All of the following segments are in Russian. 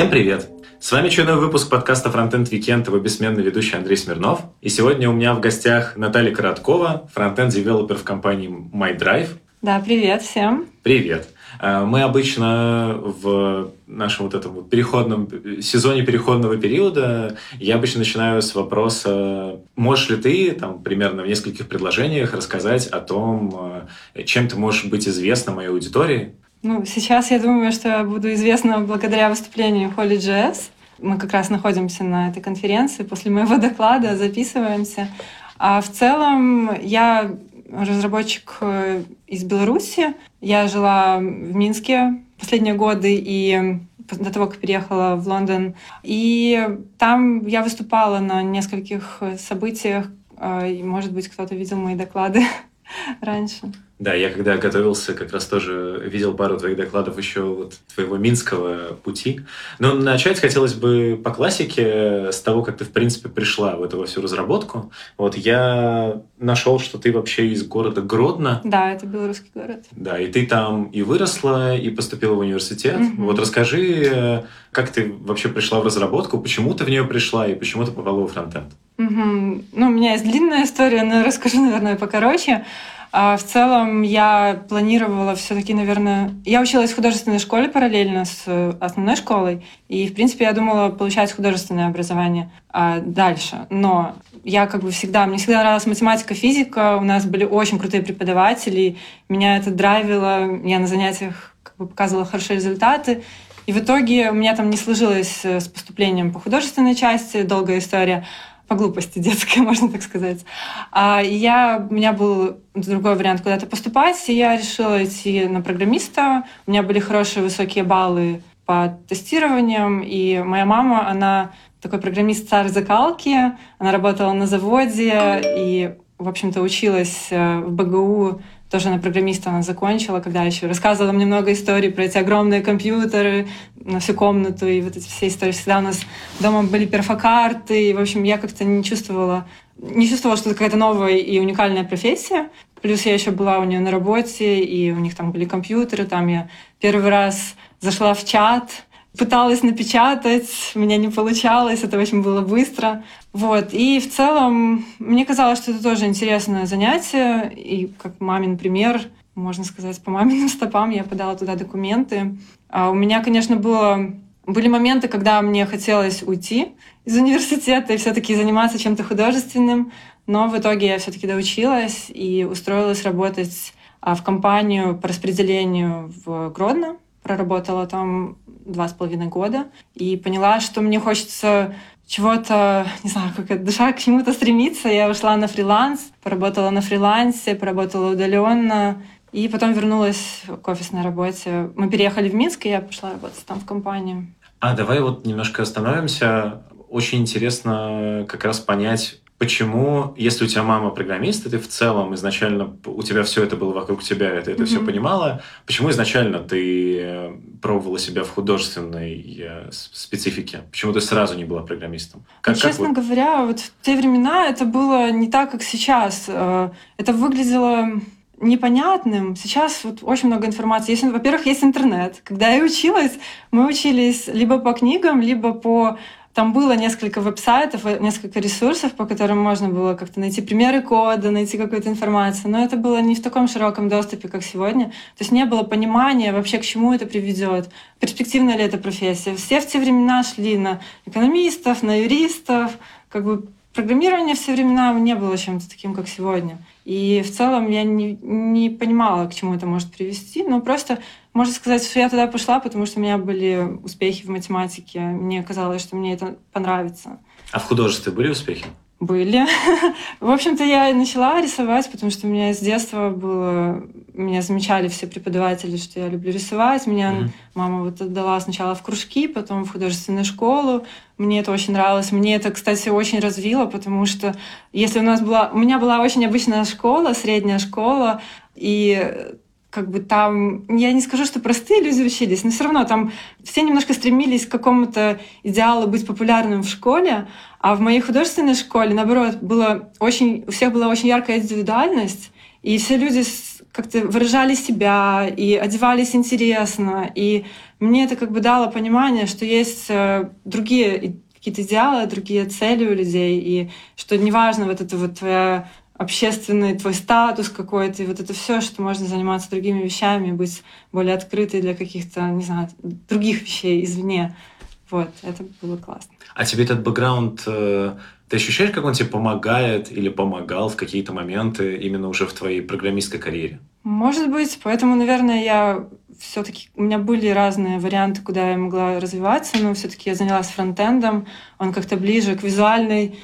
Всем привет! С вами очередной выпуск подкаста Frontend Weekend, его бессменный ведущий Андрей Смирнов. И сегодня у меня в гостях Наталья Короткова, фронтенд-девелопер в компании MyDrive. Да, привет всем. Привет. А, мы обычно в нашем вот этом переходном сезоне переходного периода я обычно начинаю с вопроса, можешь ли ты там примерно в нескольких предложениях рассказать о том, э, чем ты можешь быть известна моей аудитории, ну, сейчас я думаю, что я буду известна благодаря выступлению Холли JS. Мы как раз находимся на этой конференции. После моего доклада записываемся. А в целом я разработчик э, из Беларуси. Я жила в Минске последние годы и до того, как переехала в Лондон. И там я выступала на нескольких событиях. Э, и, может быть, кто-то видел мои доклады раньше. Да, я когда готовился, как раз тоже видел пару твоих докладов еще вот твоего минского пути. Но начать хотелось бы по классике, с того, как ты, в принципе, пришла в эту всю разработку. Вот я нашел, что ты вообще из города Гродно. Да, это белорусский город. Да, и ты там и выросла, и поступила в университет. Угу. Вот расскажи, как ты вообще пришла в разработку, почему ты в нее пришла и почему ты попала во фронтенд? Угу. Ну, у меня есть длинная история, но расскажу, наверное, покороче. А в целом я планировала все-таки, наверное... Я училась в художественной школе параллельно с э, основной школой, и, в принципе, я думала получать художественное образование а дальше. Но я как бы всегда... Мне всегда нравилась математика, физика, у нас были очень крутые преподаватели, меня это драйвило, я на занятиях как бы показывала хорошие результаты, и в итоге у меня там не сложилось э, с поступлением по художественной части, долгая история, по глупости детской, можно так сказать. А я, у меня был другой вариант куда-то поступать, и я решила идти на программиста. У меня были хорошие высокие баллы по тестированиям, и моя мама, она такой программист царь закалки, она работала на заводе и, в общем-то, училась э, в БГУ тоже на программиста она закончила, когда еще рассказывала мне много историй про эти огромные компьютеры на всю комнату, и вот эти все истории. Всегда у нас дома были перфокарты, и, в общем, я как-то не чувствовала, не чувствовала, что это какая-то новая и уникальная профессия. Плюс я еще была у нее на работе, и у них там были компьютеры, там я первый раз зашла в чат, пыталась напечатать, у меня не получалось, это очень было быстро. Вот. И в целом мне казалось, что это тоже интересное занятие, и как мамин пример, можно сказать, по маминым стопам я подала туда документы. А у меня, конечно, было были моменты, когда мне хотелось уйти из университета и все-таки заниматься чем-то художественным, но в итоге я все-таки доучилась и устроилась работать а, в компанию по распределению в Гродно. Проработала там два с половиной года и поняла, что мне хочется чего-то, не знаю, как душа к чему-то стремится. Я ушла на фриланс, поработала на фрилансе, поработала удаленно, и потом вернулась к офисной работе. Мы переехали в Минск, и я пошла работать там в компанию. А давай вот немножко остановимся. Очень интересно как раз понять, почему, если у тебя мама программист, и ты в целом изначально, у тебя все это было вокруг тебя, и ты это mm-hmm. все понимала, почему изначально ты э, пробовала себя в художественной э, специфике? Почему ты сразу не была программистом? Как, ну, честно вот... говоря, вот в те времена это было не так, как сейчас. Э, это выглядело непонятным. Сейчас вот очень много информации. Есть, во-первых, есть интернет. Когда я училась, мы учились либо по книгам, либо по там было несколько веб-сайтов, несколько ресурсов, по которым можно было как-то найти примеры кода, найти какую-то информацию. Но это было не в таком широком доступе, как сегодня. То есть не было понимания вообще, к чему это приведет, перспективная ли эта профессия. Все в те времена шли на экономистов, на юристов. Как бы программирование все времена не было чем-то таким, как сегодня. И в целом я не, не понимала, к чему это может привести, но просто можно сказать, что я туда пошла, потому что у меня были успехи в математике. Мне казалось, что мне это понравится. А в художестве были успехи? Были. в общем-то, я начала рисовать, потому что у меня с детства было... Меня замечали все преподаватели, что я люблю рисовать. Меня mm-hmm. мама вот отдала сначала в кружки, потом в художественную школу. Мне это очень нравилось. Мне это, кстати, очень развило, потому что если у нас была... У меня была очень обычная школа, средняя школа, и как бы там, я не скажу, что простые люди учились, но все равно там все немножко стремились к какому-то идеалу быть популярным в школе, а в моей художественной школе, наоборот, было очень, у всех была очень яркая индивидуальность, и все люди как-то выражали себя и одевались интересно. И мне это как бы дало понимание, что есть э, другие какие-то идеалы, другие цели у людей, и что неважно вот это вот твоя общественный твой статус какой-то, и вот это все, что можно заниматься другими вещами, быть более открытой для каких-то, не знаю, других вещей извне. Вот, это было классно. А тебе этот бэкграунд, э, ты ощущаешь, как он тебе помогает или помогал в какие-то моменты именно уже в твоей программистской карьере? Может быть, поэтому, наверное, я все-таки у меня были разные варианты, куда я могла развиваться, но все-таки я занялась фронтендом, он как-то ближе к визуальной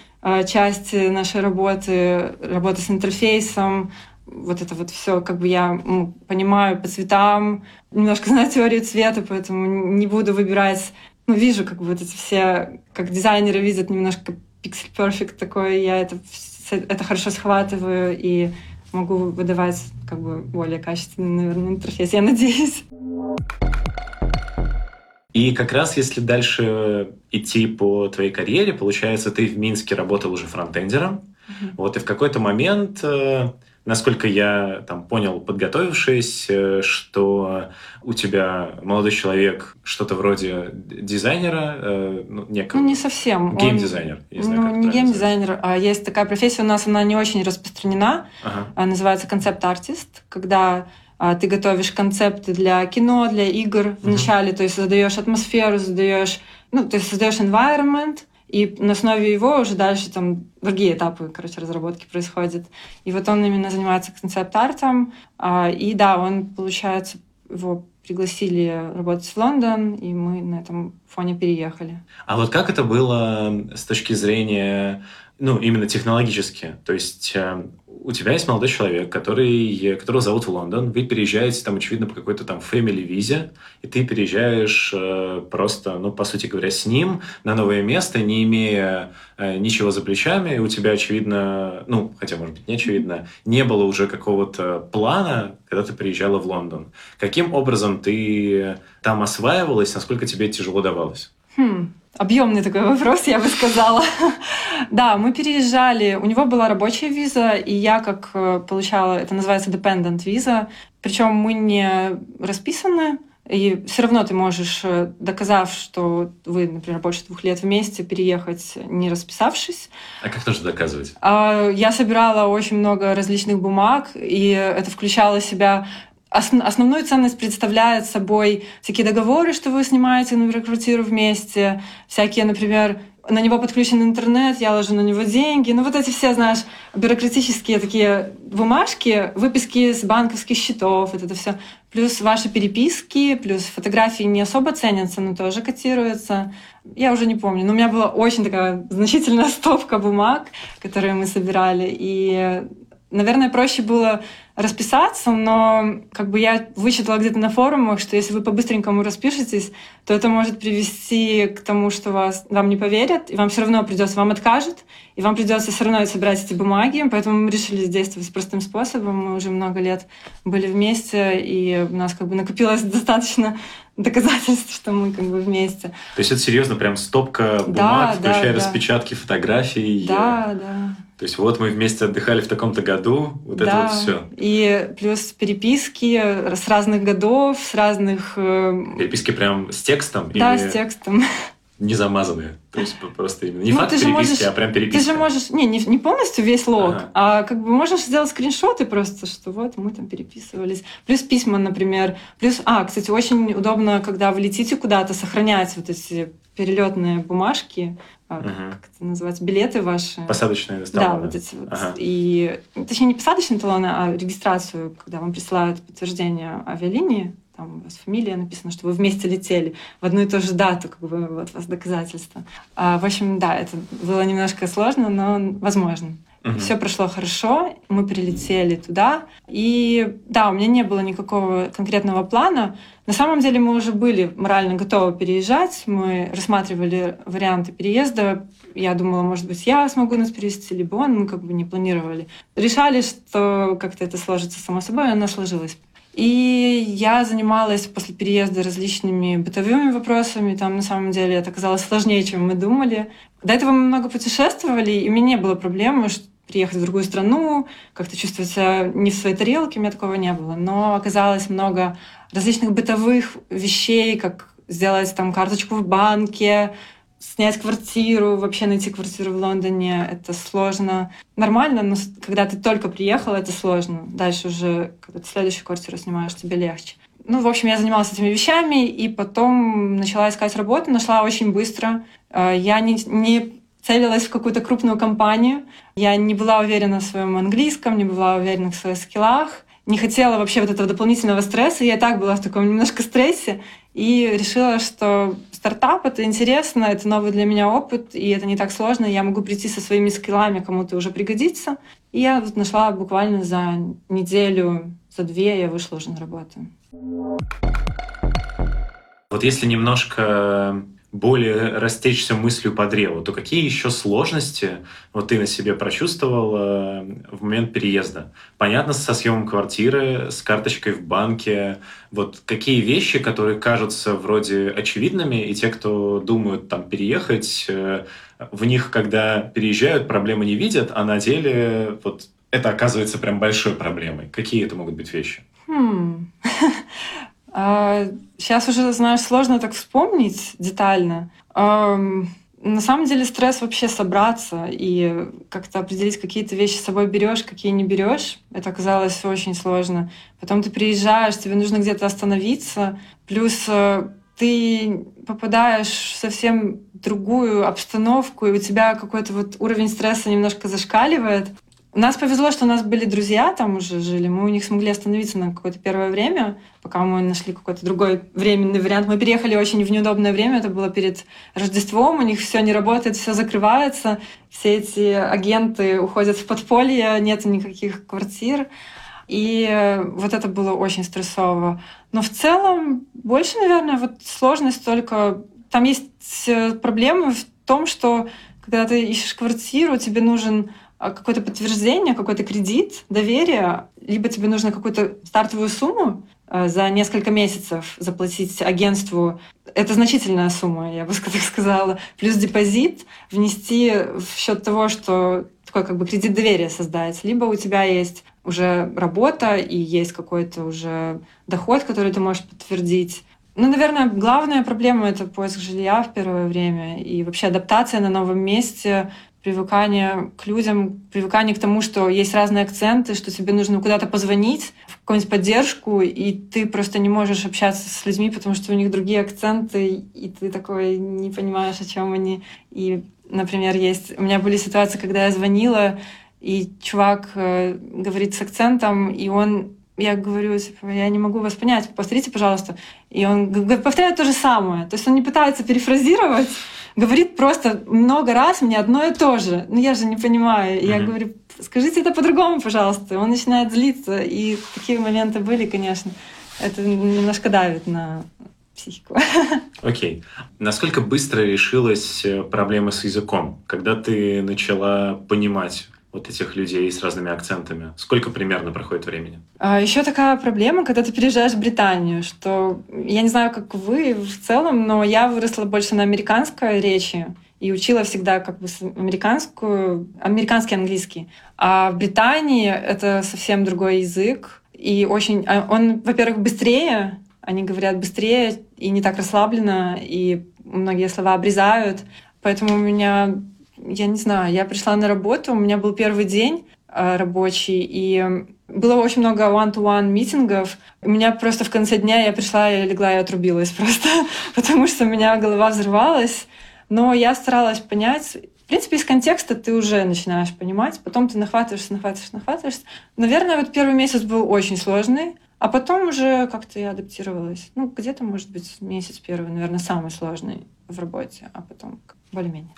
часть нашей работы, работы с интерфейсом, вот это вот все, как бы я понимаю по цветам, немножко знаю теорию цвета, поэтому не буду выбирать, ну, вижу, как бы вот эти все, как дизайнеры видят немножко pixel perfect такое, я это, это хорошо схватываю и могу выдавать как бы более качественный, наверное, интерфейс, я надеюсь. И как раз если дальше идти по твоей карьере, получается, ты в Минске работал уже фронтендером, mm-hmm. вот и в какой-то момент, э, насколько я там понял, подготовившись, э, что у тебя молодой человек что-то вроде дизайнера, э, ну, некого. Ну, не совсем. Геймдизайнер. Ну, не геймдизайнер, а есть такая профессия у нас, она не очень распространена, ага. называется концепт-артист, когда ты готовишь концепты для кино, для игр вначале, mm-hmm. то есть задаешь атмосферу, задаешь, ну, то есть создаешь environment, и на основе его уже дальше там другие этапы, короче, разработки происходят. И вот он именно занимается концепт-артом, а, и да, он, получается, его пригласили работать в Лондон, и мы на этом фоне переехали. А вот как это было с точки зрения, ну, именно технологически? То есть э, у тебя есть молодой человек, который, которого зовут в Лондон, вы переезжаете там, очевидно, по какой-то там family визе, и ты переезжаешь э, просто, ну, по сути говоря, с ним на новое место, не имея э, ничего за плечами, и у тебя, очевидно, ну, хотя, может быть, не очевидно, не было уже какого-то плана, когда ты приезжала в Лондон. Каким образом ты там осваивалась, насколько тебе тяжело давалось? Хм, Объемный такой вопрос, я бы сказала. да, мы переезжали, у него была рабочая виза, и я как э, получала, это называется dependent виза, причем мы не расписаны, и все равно ты можешь, э, доказав, что вы, например, больше двух лет вместе, переехать, не расписавшись. А как нужно доказывать? А, я собирала очень много различных бумаг, и это включало в себя основную ценность представляет собой всякие договоры, что вы снимаете, например, квартиру вместе, всякие, например, на него подключен интернет, я ложу на него деньги. Ну, вот эти все, знаешь, бюрократические такие бумажки, выписки с банковских счетов, вот это все. Плюс ваши переписки, плюс фотографии не особо ценятся, но тоже котируются. Я уже не помню, но у меня была очень такая значительная стопка бумаг, которые мы собирали. И, наверное, проще было расписаться, но как бы я вычитала где-то на форумах, что если вы по-быстренькому распишетесь, то это может привести к тому, что вас, вам не поверят, и вам все равно придется, вам откажут, и вам придется все равно собирать эти бумаги, поэтому мы решили действовать простым способом. Мы уже много лет были вместе, и у нас как бы накопилось достаточно доказательств, что мы как бы вместе. То есть это серьезно прям стопка бумаг, да, включая да, распечатки да. фотографий? Да, да. То есть вот мы вместе отдыхали в таком-то году, вот да, это вот все. И плюс переписки с разных годов, с разных... Э, переписки прям с текстом? Да, или... с текстом. Не замазанные. То есть просто именно не ну, факт переписки, можешь, а прям переписка. Ты же можешь... Не, не, не полностью весь лог, ага. а как бы можешь сделать скриншоты просто, что вот мы там переписывались. Плюс письма, например. Плюс... А, кстати, очень удобно, когда вы летите куда-то, сохранять вот эти перелетные бумажки, как, uh как это называется, билеты ваши. Посадочные талоны. Да, вот эти вот. Ага. И, точнее, не посадочные талоны, а регистрацию, когда вам присылают подтверждение авиалинии, там у вас фамилия написана, что вы вместе летели в одну и ту же дату, как бы вот у вас доказательства. А, в общем, да, это было немножко сложно, но возможно. Угу. Все прошло хорошо, мы прилетели туда. И да, у меня не было никакого конкретного плана. На самом деле мы уже были морально готовы переезжать. Мы рассматривали варианты переезда. Я думала, может быть, я смогу нас перевести, либо он. Мы как бы не планировали. Решали, что как-то это сложится само собой, и оно сложилось. И я занималась после переезда различными бытовыми вопросами. Там на самом деле это оказалось сложнее, чем мы думали. До этого мы много путешествовали, и у меня не было проблемы, приехать в другую страну, как-то чувствовать себя не в своей тарелке, у меня такого не было. Но оказалось много различных бытовых вещей, как сделать там карточку в банке, снять квартиру, вообще найти квартиру в Лондоне, это сложно. Нормально, но когда ты только приехал, это сложно. Дальше уже, когда ты следующую квартиру снимаешь, тебе легче. Ну, в общем, я занималась этими вещами, и потом начала искать работу, нашла очень быстро. А, я не, не целилась в какую-то крупную компанию. Я не была уверена в своем английском, не была уверена в своих скиллах. Не хотела вообще вот этого дополнительного стресса. Я и так была в таком немножко стрессе. И решила, что стартап — это интересно, это новый для меня опыт, и это не так сложно. Я могу прийти со своими скиллами, кому-то уже пригодится. И я вот нашла буквально за неделю, за две я вышла уже на работу. Вот если немножко более растечься мыслью по древу, то какие еще сложности вот ты на себе прочувствовал э, в момент переезда? Понятно, со съемом квартиры, с карточкой в банке. Вот какие вещи, которые кажутся вроде очевидными, и те, кто думают там переехать, э, в них, когда переезжают, проблемы не видят, а на деле вот это оказывается прям большой проблемой. Какие это могут быть вещи? Хм. Сейчас а, уже, знаешь, сложно так вспомнить детально. На самом деле стресс вообще собраться и как-то определить, какие то вещи с собой берешь, какие не берешь. Это оказалось очень сложно. Потом ты приезжаешь, тебе нужно где-то остановиться. Плюс э, ты попадаешь в совсем другую обстановку, и у тебя какой-то вот уровень стресса немножко зашкаливает. У нас повезло, что у нас были друзья, там уже жили. Мы у них смогли остановиться на какое-то первое время, пока мы нашли какой-то другой временный вариант. Мы переехали очень в неудобное время, это было перед Рождеством, у них все не работает, все закрывается, все эти агенты уходят в подполье, нет никаких квартир. И вот это было очень стрессово. Но в целом больше, наверное, вот сложность только... Там есть э, проблемы в том, что когда ты ищешь квартиру, тебе нужен какое-то подтверждение, какой-то кредит, доверие, либо тебе нужно какую-то стартовую сумму а, за несколько месяцев заплатить агентству. Это значительная сумма, я бы так сказала. Плюс депозит внести в счет того, что такой как бы кредит доверия создать. Либо у тебя есть уже работа и есть какой-то уже доход, который ты можешь подтвердить. Ну, наверное, главная проблема — это поиск жилья в первое время и вообще адаптация на новом месте, привыкание к людям, привыкание к тому, что есть разные акценты, что тебе нужно куда-то позвонить, в какую-нибудь поддержку, и ты просто не можешь общаться с людьми, потому что у них другие акценты, и ты такой не понимаешь, о чем они. И, например, есть... У меня были ситуации, когда я звонила, и чувак э, говорит с акцентом, и он я говорю, типа, я не могу вас понять, повторите, пожалуйста. И он повторяет то же самое. То есть он не пытается перефразировать, говорит просто много раз мне одно и то же. Ну я же не понимаю. Mm-hmm. Я говорю, скажите это по-другому, пожалуйста. Он начинает злиться. И такие моменты были, конечно. Это немножко давит на психику. Окей. Okay. Насколько быстро решилась э, проблема с языком? Когда ты начала понимать вот этих людей с разными акцентами? Сколько примерно проходит времени? А, еще такая проблема, когда ты переезжаешь в Британию, что я не знаю, как вы в целом, но я выросла больше на американской речи и учила всегда как бы американскую, американский английский. А в Британии это совсем другой язык, и очень а, он, во-первых, быстрее, они говорят быстрее и не так расслабленно, и многие слова обрезают. Поэтому у меня я не знаю, я пришла на работу, у меня был первый день э, рабочий, и было очень много one-to-one митингов. У меня просто в конце дня я пришла, я легла и отрубилась просто, потому что у меня голова взрывалась. Но я старалась понять, в принципе, из контекста ты уже начинаешь понимать, потом ты нахватываешься, нахватываешься, нахватываешься. Наверное, вот первый месяц был очень сложный, а потом уже как-то я адаптировалась. Ну, где-то, может быть, месяц первый, наверное, самый сложный в работе, а потом более-менее.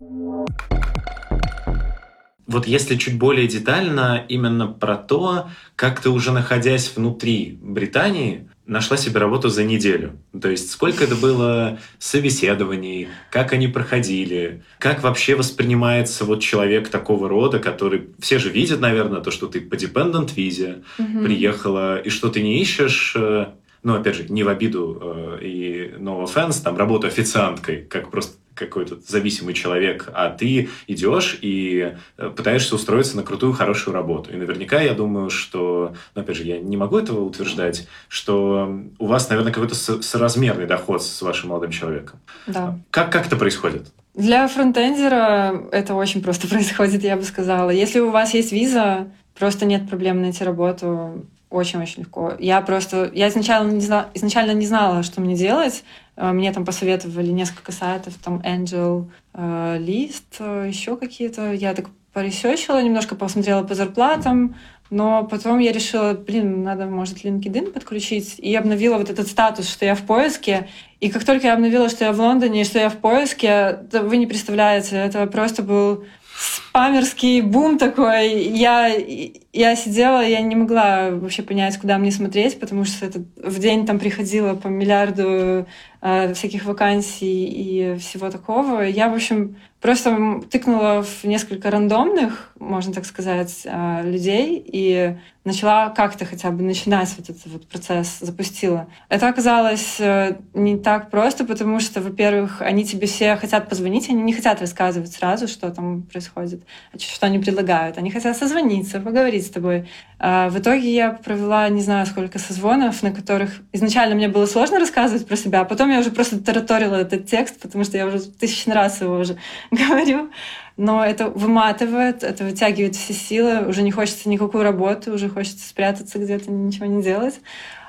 Вот если чуть более детально именно про то, как ты уже находясь внутри Британии, нашла себе работу за неделю. То есть сколько это было собеседований, как они проходили, как вообще воспринимается вот человек такого рода, который... Все же видят, наверное, то, что ты по dependent визе угу. приехала, и что ты не ищешь э, ну, опять же, не в обиду э, и no offense, там, работу официанткой, как просто какой-то зависимый человек, а ты идешь и э, пытаешься устроиться на крутую, хорошую работу. И наверняка я думаю, что, ну, опять же, я не могу этого утверждать, что у вас, наверное, какой-то соразмерный доход с вашим молодым человеком. Да. Как, как это происходит? Для фронтендера это очень просто происходит, я бы сказала. Если у вас есть виза, просто нет проблем найти работу очень-очень легко. Я просто... Я изначально не, знала, изначально не знала, что мне делать. Э, мне там посоветовали несколько сайтов, там Angel, э, List, э, еще какие-то. Я так поресечила, немножко посмотрела по зарплатам, но потом я решила, блин, надо, может, LinkedIn подключить. И обновила вот этот статус, что я в поиске. И как только я обновила, что я в Лондоне, и что я в поиске, вы не представляете, это просто был спамерский бум такой. Я, я сидела, я не могла вообще понять, куда мне смотреть, потому что это, в день там приходило по миллиарду э, всяких вакансий и всего такого. Я, в общем, просто тыкнула в несколько рандомных, можно так сказать, э, людей и начала как-то хотя бы начинать вот этот вот процесс, запустила. Это оказалось э, не так просто, потому что, во-первых, они тебе все хотят позвонить, они не хотят рассказывать сразу, что там происходит, что они предлагают. Они хотят созвониться, поговорить с тобой. А в итоге я провела не знаю сколько созвонов, на которых изначально мне было сложно рассказывать про себя, а потом я уже просто тараторила этот текст, потому что я уже тысячный раз его уже говорю но это выматывает, это вытягивает все силы, уже не хочется никакую работу, уже хочется спрятаться где-то, ничего не делать.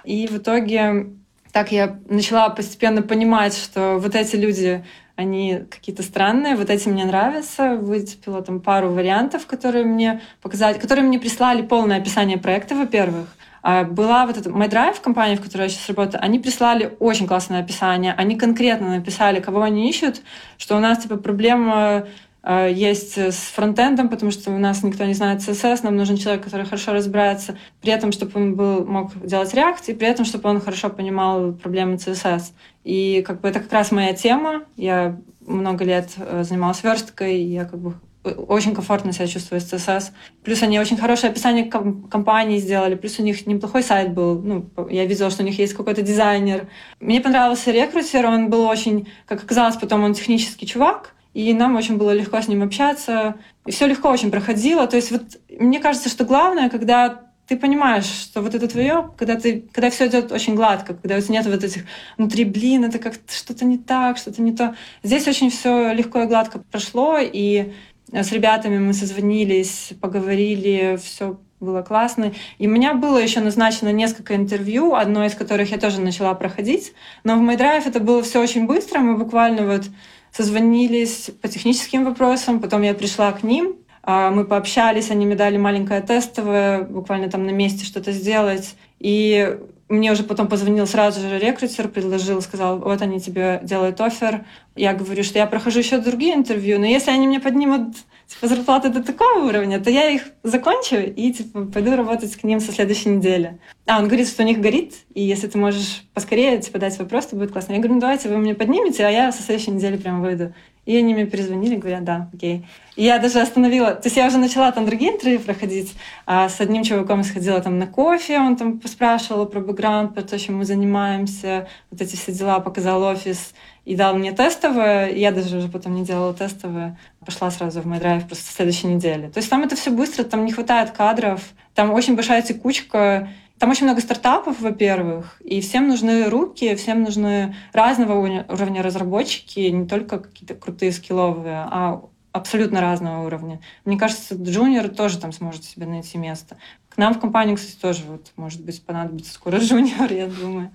И в итоге так я начала постепенно понимать, что вот эти люди, они какие-то странные, вот эти мне нравятся. Выцепила там пару вариантов, которые мне показали, которые мне прислали полное описание проекта, во-первых. А была вот эта MyDrive, компания, в которой я сейчас работаю, они прислали очень классное описание. Они конкретно написали, кого они ищут, что у нас типа проблема есть с фронтендом, потому что у нас никто не знает CSS, нам нужен человек, который хорошо разбирается, при этом, чтобы он был, мог делать React, и при этом, чтобы он хорошо понимал проблемы CSS. И как бы это как раз моя тема. Я много лет э, занималась версткой, я как бы очень комфортно себя чувствую с CSS. Плюс они очень хорошее описание компании сделали, плюс у них неплохой сайт был. Ну, я видела, что у них есть какой-то дизайнер. Мне понравился рекрутер, он был очень, как оказалось, потом он технический чувак, и нам очень было легко с ним общаться, и все легко очень проходило. То есть вот мне кажется, что главное, когда ты понимаешь, что вот это твое, когда ты, когда все идет очень гладко, когда у тебя нет вот этих внутри, блин, это как что-то не так, что-то не то. Здесь очень все легко и гладко прошло, и с ребятами мы созвонились, поговорили, все было классно. И у меня было еще назначено несколько интервью, одно из которых я тоже начала проходить. Но в MyDrive это было все очень быстро. Мы буквально вот созвонились по техническим вопросам, потом я пришла к ним, а, мы пообщались, они мне дали маленькое тестовое, буквально там на месте что-то сделать. И мне уже потом позвонил сразу же рекрутер, предложил, сказал, вот они тебе делают офер. Я говорю, что я прохожу еще другие интервью, но если они мне поднимут типа, зарплаты до такого уровня, то я их закончу и типа, пойду работать к ним со следующей недели. А, он говорит, что у них горит, и если ты можешь поскорее типа, дать вопрос, то будет классно. Я говорю, ну давайте вы мне поднимете, а я со следующей недели прям выйду. И они мне перезвонили, говорят, да, окей. И я даже остановила, то есть я уже начала там другие интервью проходить, а с одним чуваком сходила там на кофе, он там поспрашивал про бэкграунд, про то, чем мы занимаемся, вот эти все дела, показал офис и дал мне тестовое. Я даже уже потом не делала тестовое, пошла сразу в драйв просто в следующей неделе. То есть там это все быстро, там не хватает кадров, там очень большая текучка, там очень много стартапов, во-первых, и всем нужны руки, всем нужны разного уровня разработчики, не только какие-то крутые скилловые, а абсолютно разного уровня. Мне кажется, джуниор тоже там сможет себе найти место. К нам в компанию, кстати, тоже вот, может быть, понадобится скоро джуниор, я думаю.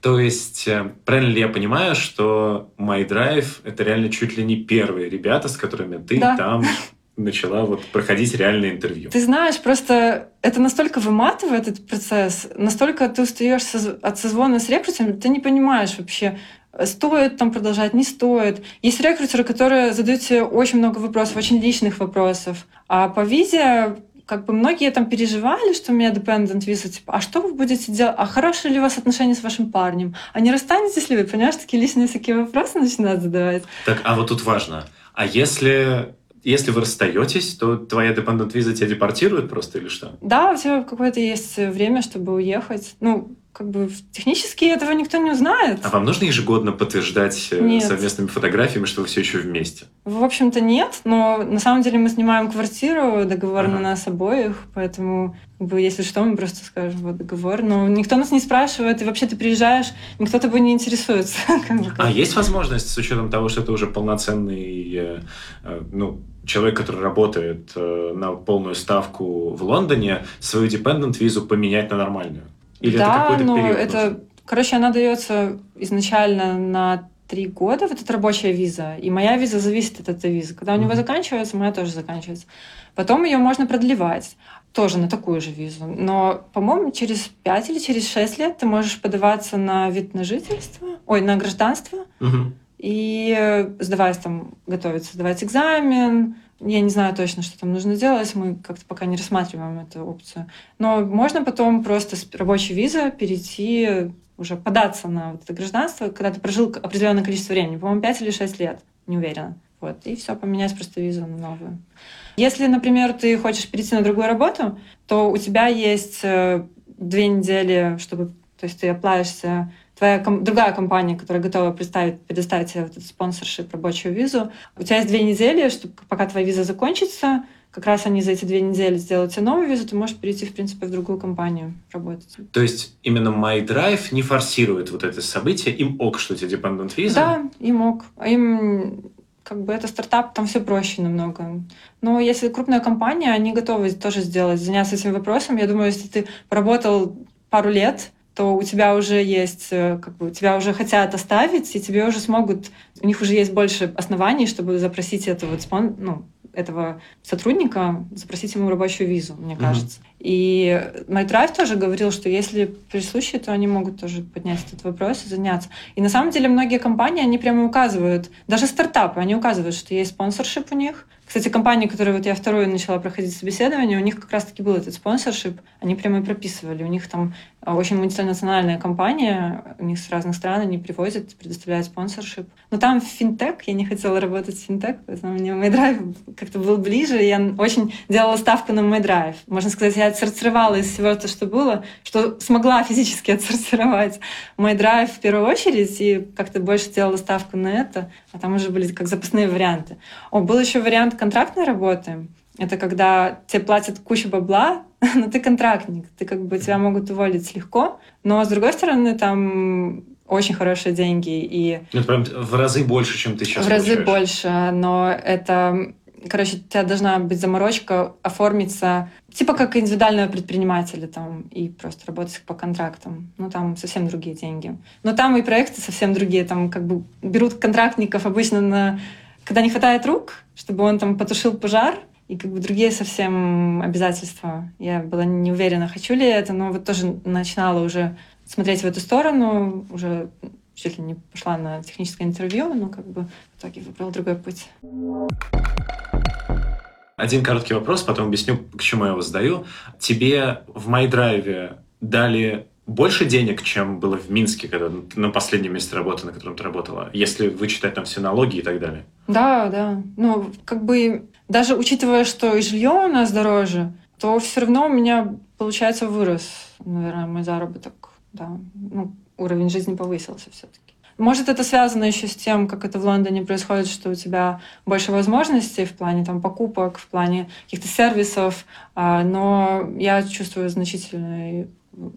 То есть, э, правильно ли я понимаю, что MyDrive — это реально чуть ли не первые ребята, с которыми ты да. там начала вот проходить реальное интервью. Ты знаешь, просто это настолько выматывает этот процесс, настолько ты устаешь от созвона с рекрутером, ты не понимаешь вообще, стоит там продолжать, не стоит. Есть рекрутеры, которые задают тебе очень много вопросов, очень личных вопросов. А по визе как бы многие там переживали, что у меня dependent visa, типа, а что вы будете делать? А хорошие ли у вас отношения с вашим парнем? А не расстанетесь ли вы? Понимаешь, такие личные всякие вопросы начинают задавать. Так, а вот тут важно. А если если вы расстаетесь, то твоя dependent виза тебя депортирует просто или что? Да, у тебя какое-то есть время, чтобы уехать. Ну, как бы технически этого никто не узнает. А вам нужно ежегодно подтверждать э, нет. совместными фотографиями, что вы все еще вместе? В общем-то нет, но на самом деле мы снимаем квартиру, договор ага. на нас обоих, поэтому как бы, если что, мы просто скажем вот договор. Но никто нас не спрашивает, и вообще ты приезжаешь, никто тобой не интересуется. А есть возможность, с учетом того, что ты уже полноценный э, э, ну, человек, который работает на полную ставку в Лондоне, свою dependent визу поменять на нормальную? Или да, это но период это, нужен? короче, она дается изначально на три года, вот эта рабочая виза, и моя виза зависит от этой визы. Когда у него mm-hmm. заканчивается, моя тоже заканчивается. Потом ее можно продлевать, тоже на такую же визу. Но, по-моему, через пять или через шесть лет ты можешь подаваться на вид на жительство, ой, на гражданство, mm-hmm. И сдавать там, готовиться, сдавать экзамен, я не знаю точно, что там нужно делать, мы как-то пока не рассматриваем эту опцию. Но можно потом просто с рабочей визы перейти, уже податься на вот это гражданство, когда ты прожил определенное количество времени, по-моему, 5 или 6 лет, не уверена. Вот, и все, поменять просто визу на новую. Если, например, ты хочешь перейти на другую работу, то у тебя есть э, две недели, чтобы, то есть ты оплаешься твоя ком- другая компания, которая готова представить, предоставить тебе вот этот спонсоршип, рабочую визу, у тебя есть две недели, чтобы пока твоя виза закончится, как раз они за эти две недели сделают тебе новую визу, ты можешь перейти, в принципе, в другую компанию работать. То есть именно MyDrive не форсирует вот это событие, им ок, что у тебя dependent виза? Да, им ок. А им как бы это стартап, там все проще намного. Но если крупная компания, они готовы тоже сделать, заняться этим вопросом. Я думаю, если ты поработал пару лет, то у тебя уже есть, э, как бы, тебя уже хотят оставить, и тебе уже смогут, у них уже есть больше оснований, чтобы запросить это вот спон, ну, этого сотрудника, запросить ему рабочую визу, мне кажется. Mm-hmm. И MyDrive тоже говорил, что если при случае, то они могут тоже поднять этот вопрос и заняться. И на самом деле многие компании, они прямо указывают, даже стартапы, они указывают, что есть спонсоршип у них, кстати, компания, которая вот я вторую начала проходить собеседование, у них как раз-таки был этот спонсоршип, они прямо и прописывали. У них там очень мультинациональная компания, у них с разных стран они привозят, предоставляют спонсоршип. Но там финтех, я не хотела работать в финтех, поэтому мне MyDrive как-то был ближе, я очень делала ставку на MyDrive. Можно сказать, я отсортировала из всего то, что было, что смогла физически отсортировать MyDrive в первую очередь, и как-то больше делала ставку на это, а там уже были как запасные варианты. О, был еще вариант контрактной работы. Это когда тебе платят кучу бабла, но ты контрактник, ты как бы тебя могут уволить легко, но с другой стороны там очень хорошие деньги и ну, прям в разы больше, чем ты сейчас. В разы больше, но это короче, у тебя должна быть заморочка оформиться типа как индивидуального предпринимателя там и просто работать по контрактам. Ну, там совсем другие деньги. Но там и проекты совсем другие. Там как бы берут контрактников обычно на когда не хватает рук, чтобы он там потушил пожар, и как бы другие совсем обязательства. Я была не уверена, хочу ли это, но вот тоже начинала уже смотреть в эту сторону, уже чуть ли не пошла на техническое интервью, но как бы в итоге выбрала другой путь. Один короткий вопрос, потом объясню, к чему я его задаю. Тебе в MyDrive дали больше денег, чем было в Минске, когда на последнем месте работы, на котором ты работала, если вычитать там все налоги и так далее. Да, да. Ну, как бы даже учитывая, что и жилье у нас дороже, то все равно у меня, получается, вырос, наверное, мой заработок. Да. Ну, уровень жизни повысился все-таки. Может, это связано еще с тем, как это в Лондоне происходит, что у тебя больше возможностей в плане там, покупок, в плане каких-то сервисов, а, но я чувствую значительный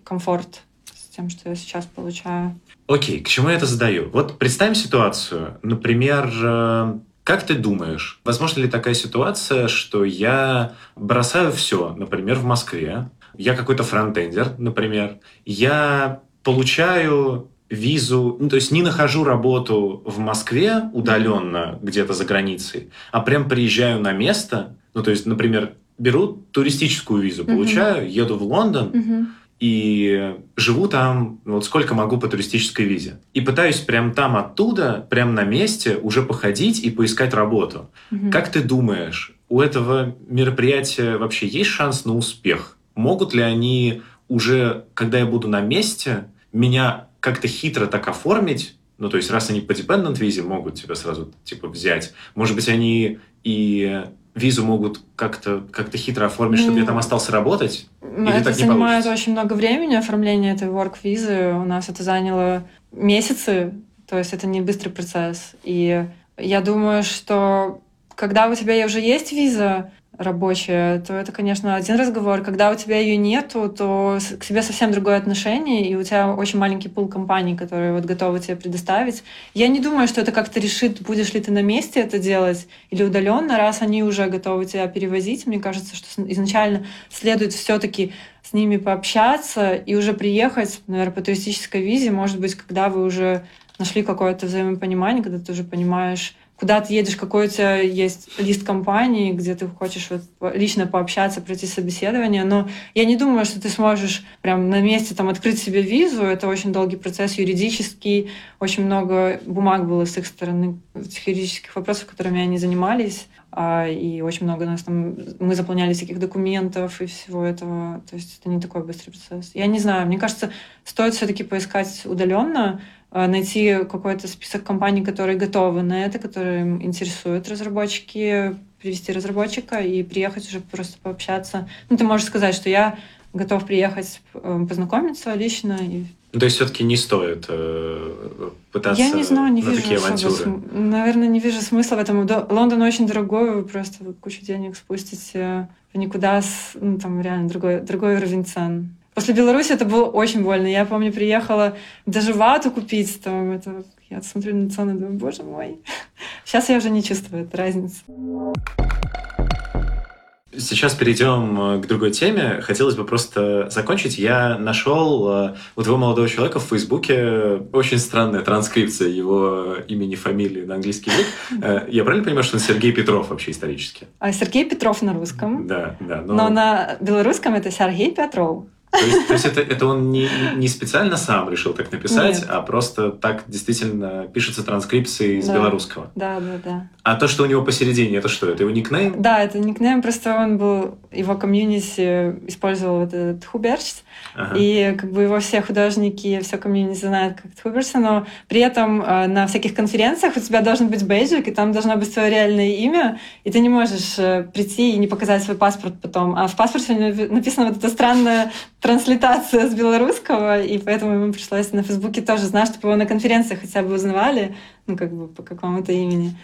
комфорт с тем, что я сейчас получаю. Окей, к чему я это задаю? Вот представим ситуацию. Например, э, как ты думаешь, возможно ли такая ситуация, что я бросаю все, например, в Москве, я какой-то фронтендер, например, я получаю визу, ну, то есть не нахожу работу в Москве удаленно, где-то за границей, а прям приезжаю на место, ну, то есть, например, беру туристическую визу, получаю, mm-hmm. еду в Лондон, mm-hmm и живу там, вот сколько могу по туристической визе. И пытаюсь прям там оттуда, прям на месте уже походить и поискать работу. Угу. Как ты думаешь, у этого мероприятия вообще есть шанс на успех? Могут ли они уже, когда я буду на месте, меня как-то хитро так оформить, ну, то есть, раз они по dependent визе могут тебя сразу, типа, взять, может быть, они и визу могут как-то как хитро оформить, чтобы я там остался работать? Или это так занимает получится? очень много времени, оформление этой work-визы. У нас это заняло месяцы, то есть это не быстрый процесс. И я думаю, что когда у тебя уже есть виза, рабочая, то это, конечно, один разговор. Когда у тебя ее нету, то к себе совсем другое отношение, и у тебя очень маленький пул компаний, которые вот готовы тебе предоставить. Я не думаю, что это как-то решит, будешь ли ты на месте это делать или удаленно, раз они уже готовы тебя перевозить. Мне кажется, что изначально следует все-таки с ними пообщаться и уже приехать, наверное, по туристической визе, может быть, когда вы уже нашли какое-то взаимопонимание, когда ты уже понимаешь, куда ты едешь, какой у тебя есть лист компании, где ты хочешь вот лично пообщаться, пройти собеседование. Но я не думаю, что ты сможешь прям на месте там открыть себе визу. Это очень долгий процесс юридический. Очень много бумаг было с их стороны, этих юридических вопросов, которыми они занимались. А, и очень много нас там... Мы заполняли всяких документов и всего этого. То есть это не такой быстрый процесс. Я не знаю. Мне кажется, стоит все-таки поискать удаленно, найти какой-то список компаний, которые готовы на это, которые интересуют разработчики, привести разработчика и приехать уже просто пообщаться. Ну, ты можешь сказать, что я готов приехать э, познакомиться лично. И... Ну, то есть все-таки не стоит э, пытаться Я не знаю, не на вижу такие авантюры? См... Наверное, не вижу смысла в этом. Лондон очень дорогой, вы просто кучу денег спустите никуда, с, ну, там реально другой, другой уровень цен. После Беларуси это было очень больно. Я помню, приехала даже вату купить. Там, это, я смотрю на цены, думаю, боже мой. Сейчас я уже не чувствую этой разницы. Сейчас перейдем э, к другой теме. Хотелось бы просто закончить. Я нашел э, у твоего молодого человека в Фейсбуке очень странная транскрипция его имени, фамилии на английский язык. Э, я правильно понимаю, что он Сергей Петров вообще исторически? А Сергей Петров на русском. Да, да. Но, но на белорусском это Сергей Петров. То есть, то есть это, это он не, не специально сам решил так написать, Нет. а просто так действительно пишется транскрипция из да. белорусского. Да, да, да. А то, что у него посередине, это что? Это его никнейм? Да, это никнейм, просто он был, его комьюнити использовал вот этот Хуберч, ага. и как бы его все художники, все комьюнити знают как Хуберса, но при этом э, на всяких конференциях у тебя должен быть бейджик, и там должно быть свое реальное имя, и ты не можешь э, прийти и не показать свой паспорт потом. А в паспорте написано вот это странное транслитация с белорусского, и поэтому ему пришлось на Фейсбуке тоже знать, чтобы его на конференциях хотя бы узнавали, ну, как бы по какому-то имени.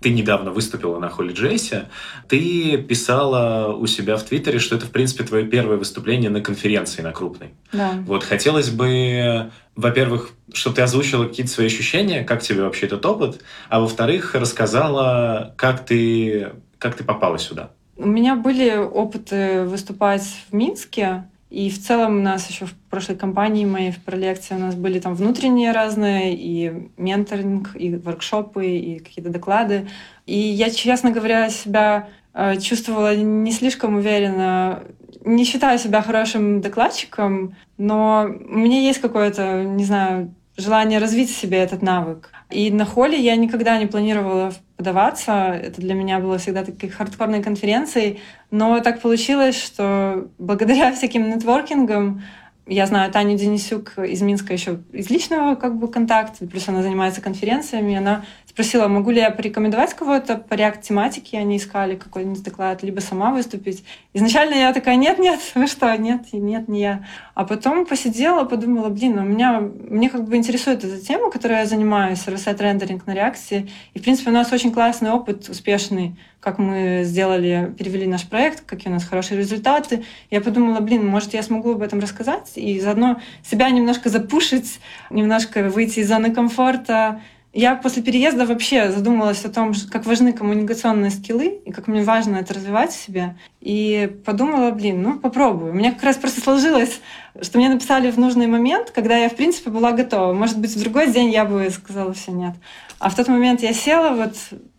Ты недавно выступила на Холли Джейсе. Ты писала у себя в Твиттере, что это, в принципе, твое первое выступление на конференции, на крупной. Да. Вот хотелось бы, во-первых, чтобы ты озвучила какие-то свои ощущения, как тебе вообще этот опыт, а во-вторых, рассказала, как ты, как ты попала сюда. У меня были опыты выступать в Минске, и в целом у нас еще в прошлой компании моей в пролекции у нас были там внутренние разные и менторинг, и воркшопы, и какие-то доклады. И я, честно говоря, себя э, чувствовала не слишком уверенно. Не считаю себя хорошим докладчиком, но у меня есть какое-то, не знаю, желание развить в себе этот навык. И на холле я никогда не планировала подаваться. Это для меня было всегда такой хардкорной конференцией. Но так получилось, что благодаря всяким нетворкингам я знаю Таню Денисюк из Минска еще из личного как бы контакта, плюс она занимается конференциями. Она спросила, могу ли я порекомендовать кого-то по ряд тематики. Они искали какой-нибудь доклад, либо сама выступить. Изначально я такая, нет-нет, вы что, нет, нет, не я. А потом посидела, подумала, блин, у меня, мне как бы интересует эта тема, которой я занимаюсь, сервис-сайт рендеринг на реакции. И, в принципе, у нас очень классный опыт, успешный как мы сделали, перевели наш проект, какие у нас хорошие результаты. Я подумала, блин, может, я смогу об этом рассказать и заодно себя немножко запушить, немножко выйти из зоны комфорта. Я после переезда вообще задумалась о том, как важны коммуникационные скиллы и как мне важно это развивать в себе. И подумала, блин, ну попробую. У меня как раз просто сложилось, что мне написали в нужный момент, когда я, в принципе, была готова. Может быть, в другой день я бы сказала все нет. А в тот момент я села, вот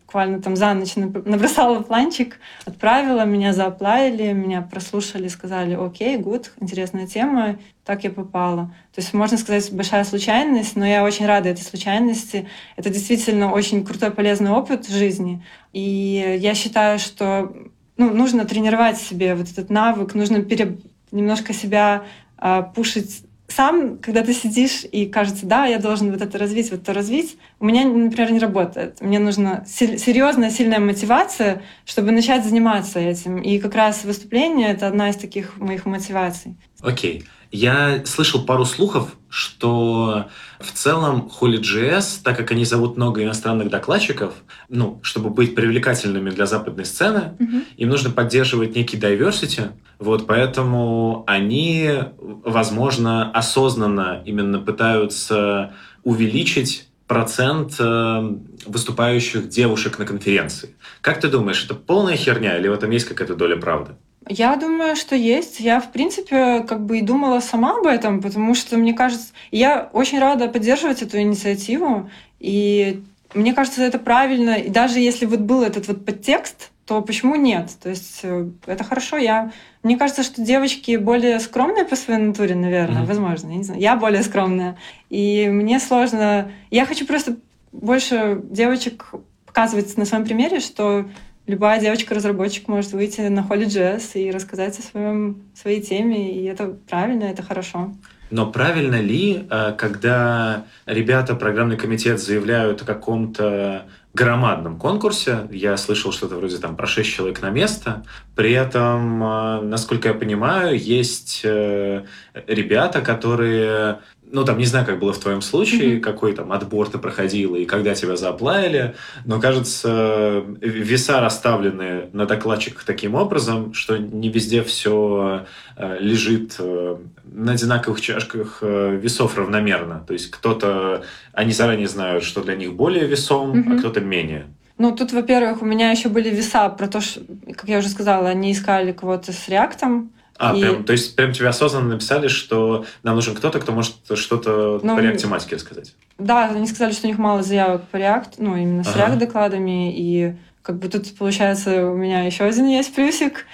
буквально там за ночь набросала планчик, отправила, меня зааплавили, меня прослушали, сказали, окей, гуд, интересная тема, так я попала. То есть, можно сказать, большая случайность, но я очень рада этой случайности. Это действительно очень крутой, полезный опыт в жизни. И я считаю, что ну, нужно тренировать себе вот этот навык, нужно пере... немножко себя а, пушить сам, когда ты сидишь и кажется, да, я должен вот это развить, вот это развить, у меня, например, не работает. Мне нужна серьезная, сильная мотивация, чтобы начать заниматься этим. И как раз выступление — это одна из таких моих мотиваций. Окей. Okay. Я слышал пару слухов, что в целом Holy.js, так как они зовут много иностранных докладчиков, ну, чтобы быть привлекательными для западной сцены, mm-hmm. им нужно поддерживать некий diversity, вот, поэтому они, возможно, осознанно именно пытаются увеличить процент э, выступающих девушек на конференции. Как ты думаешь, это полная херня или в этом есть какая-то доля правды? Я думаю, что есть. Я, в принципе, как бы и думала сама об этом, потому что, мне кажется, я очень рада поддерживать эту инициативу, и мне кажется, это правильно. И даже если вот был этот вот подтекст, то почему нет? То есть э, это хорошо. Я, мне кажется, что девочки более скромные по своей натуре, наверное, mm-hmm. возможно. Я не знаю. Я более скромная. И мне сложно... Я хочу просто больше девочек показывать на своем примере, что любая девочка-разработчик может выйти на Holy.js и рассказать о своем, своей теме, и это правильно, это хорошо. Но правильно ли, э, когда ребята, программный комитет заявляют о каком-то громадном конкурсе, я слышал что-то вроде там про 6 человек на место, при этом, э, насколько я понимаю, есть э, ребята, которые ну, там, не знаю, как было в твоем случае, mm-hmm. какой там отбор ты проходила и когда тебя заплавили, но, кажется, веса расставлены на докладчиках таким образом, что не везде все э, лежит э, на одинаковых чашках э, весов равномерно. То есть кто-то, они заранее знают, что для них более весом, mm-hmm. а кто-то менее. Ну, тут, во-первых, у меня еще были веса про то, что, как я уже сказала, они искали кого-то с реактом, а, и... прям, то есть прям тебе осознанно написали, что нам нужен кто-то, кто может что-то ну, по React-тематике рассказать? Да, они сказали, что у них мало заявок по React, ну, именно с ага. React-докладами, и как бы тут, получается, у меня еще один есть плюсик.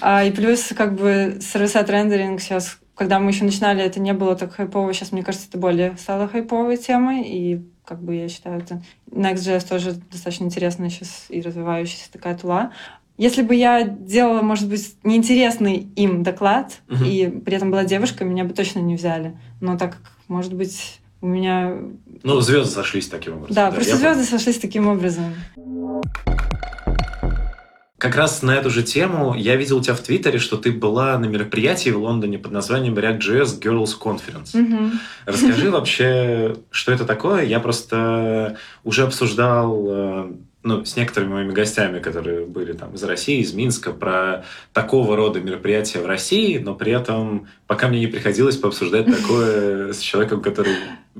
А, и плюс, как бы, сервисат рендеринг сейчас, когда мы еще начинали, это не было так хайпово. Сейчас, мне кажется, это более стало хайповой темой. И как бы я считаю, это Next.js тоже достаточно интересная сейчас и развивающаяся такая тула. Если бы я делала, может быть, неинтересный им доклад, угу. и при этом была девушка, меня бы точно не взяли. Но так как, может быть, у меня... Ну, звезды сошлись таким образом. Да, да просто звезды помню. сошлись таким образом. Как раз на эту же тему я видел у тебя в Твиттере, что ты была на мероприятии в Лондоне под названием React.js Girls Conference. Угу. Расскажи вообще, что это такое. Я просто уже обсуждал э, ну, с некоторыми моими гостями, которые были там из России, из Минска, про такого рода мероприятия в России, но при этом пока мне не приходилось пообсуждать такое с человеком, который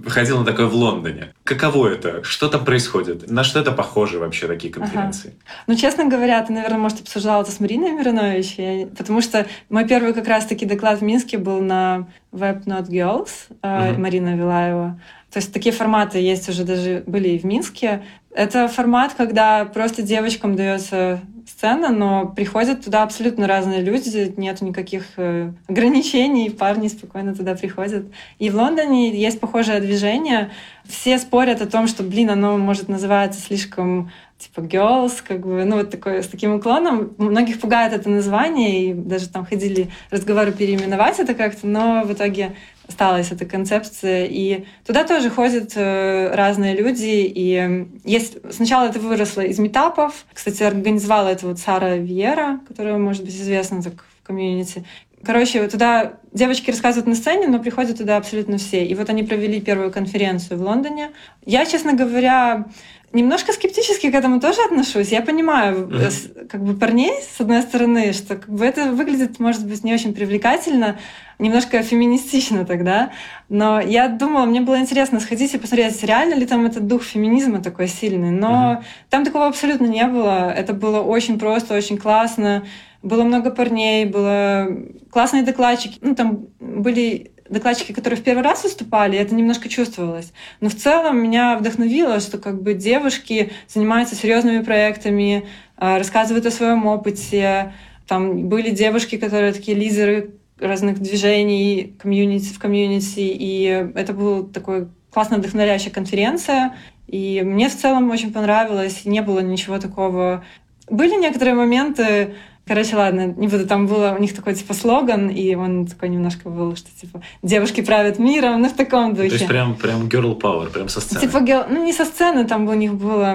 ходил на такое в Лондоне. Каково это? Что там происходит? На что это похоже вообще, такие конференции? Ага. Ну, честно говоря, ты, наверное, может, обсуждала это с Мариной Миронович, я... потому что мой первый как раз-таки доклад в Минске был на Web Not Girls, mm-hmm. Марина Вилаева. То есть такие форматы есть уже даже были и в Минске. Это формат, когда просто девочкам дается сцена, но приходят туда абсолютно разные люди, нет никаких э, ограничений, парни спокойно туда приходят. И в Лондоне есть похожее движение. Все спорят о том, что, блин, оно может называться слишком типа girls, как бы, ну вот такой, с таким уклоном. Многих пугает это название, и даже там ходили разговоры переименовать это как-то, но в итоге осталась эта концепция. И туда тоже ходят э, разные люди. И есть... Сначала это выросло из метапов. Кстати, организовала это вот Сара Вьера, которая, может быть, известна так в комьюнити. Короче, туда девочки рассказывают на сцене, но приходят туда абсолютно все. И вот они провели первую конференцию в Лондоне. Я, честно говоря, немножко скептически к этому тоже отношусь. Я понимаю, mm-hmm. как бы парней, с одной стороны, что как бы это выглядит, может быть, не очень привлекательно, немножко феминистично тогда. Но я думала, мне было интересно сходить и посмотреть, реально ли там этот дух феминизма такой сильный. Но mm-hmm. там такого абсолютно не было. Это было очень просто, очень классно. Было много парней, было классные докладчики. Ну, там были докладчики, которые в первый раз выступали, это немножко чувствовалось. Но в целом меня вдохновило, что как бы девушки занимаются серьезными проектами, а, рассказывают о своем опыте. Там были девушки, которые такие лидеры разных движений комьюнити, в комьюнити, и это была такой классно вдохновляющая конференция. И мне в целом очень понравилось, не было ничего такого. Были некоторые моменты, Короче, ладно, не буду. Там было у них такой типа слоган, и он такой немножко был, что типа девушки правят миром, ну в таком духе. То есть прям, прям girl power, прям со сцены. Типа, ну не со сцены, там у них было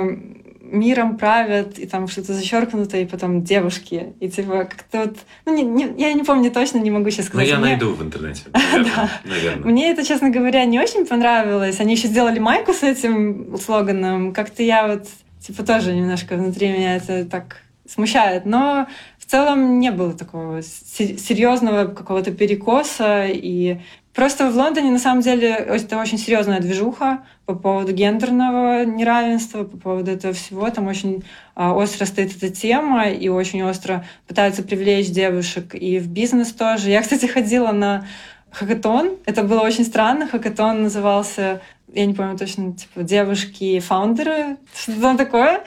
миром правят, и там что-то зачеркнуто, и потом девушки. И типа как-то вот... Ну, не, не, я не помню точно, не могу сейчас сказать. Но я Мне... найду в интернете, наверное, наверное. Мне это, честно говоря, не очень понравилось. Они еще сделали майку с этим слоганом. Как-то я вот, типа, тоже немножко внутри меня это так смущает. Но в целом не было такого серьезного какого-то перекоса, и Просто в Лондоне, на самом деле, это очень серьезная движуха по поводу гендерного неравенства, по поводу этого всего. Там очень а, остро стоит эта тема, и очень остро пытаются привлечь девушек и в бизнес тоже. Я, кстати, ходила на хакатон. Это было очень странно. Хакатон назывался я не помню точно, типа, девушки-фаундеры, что-то такое.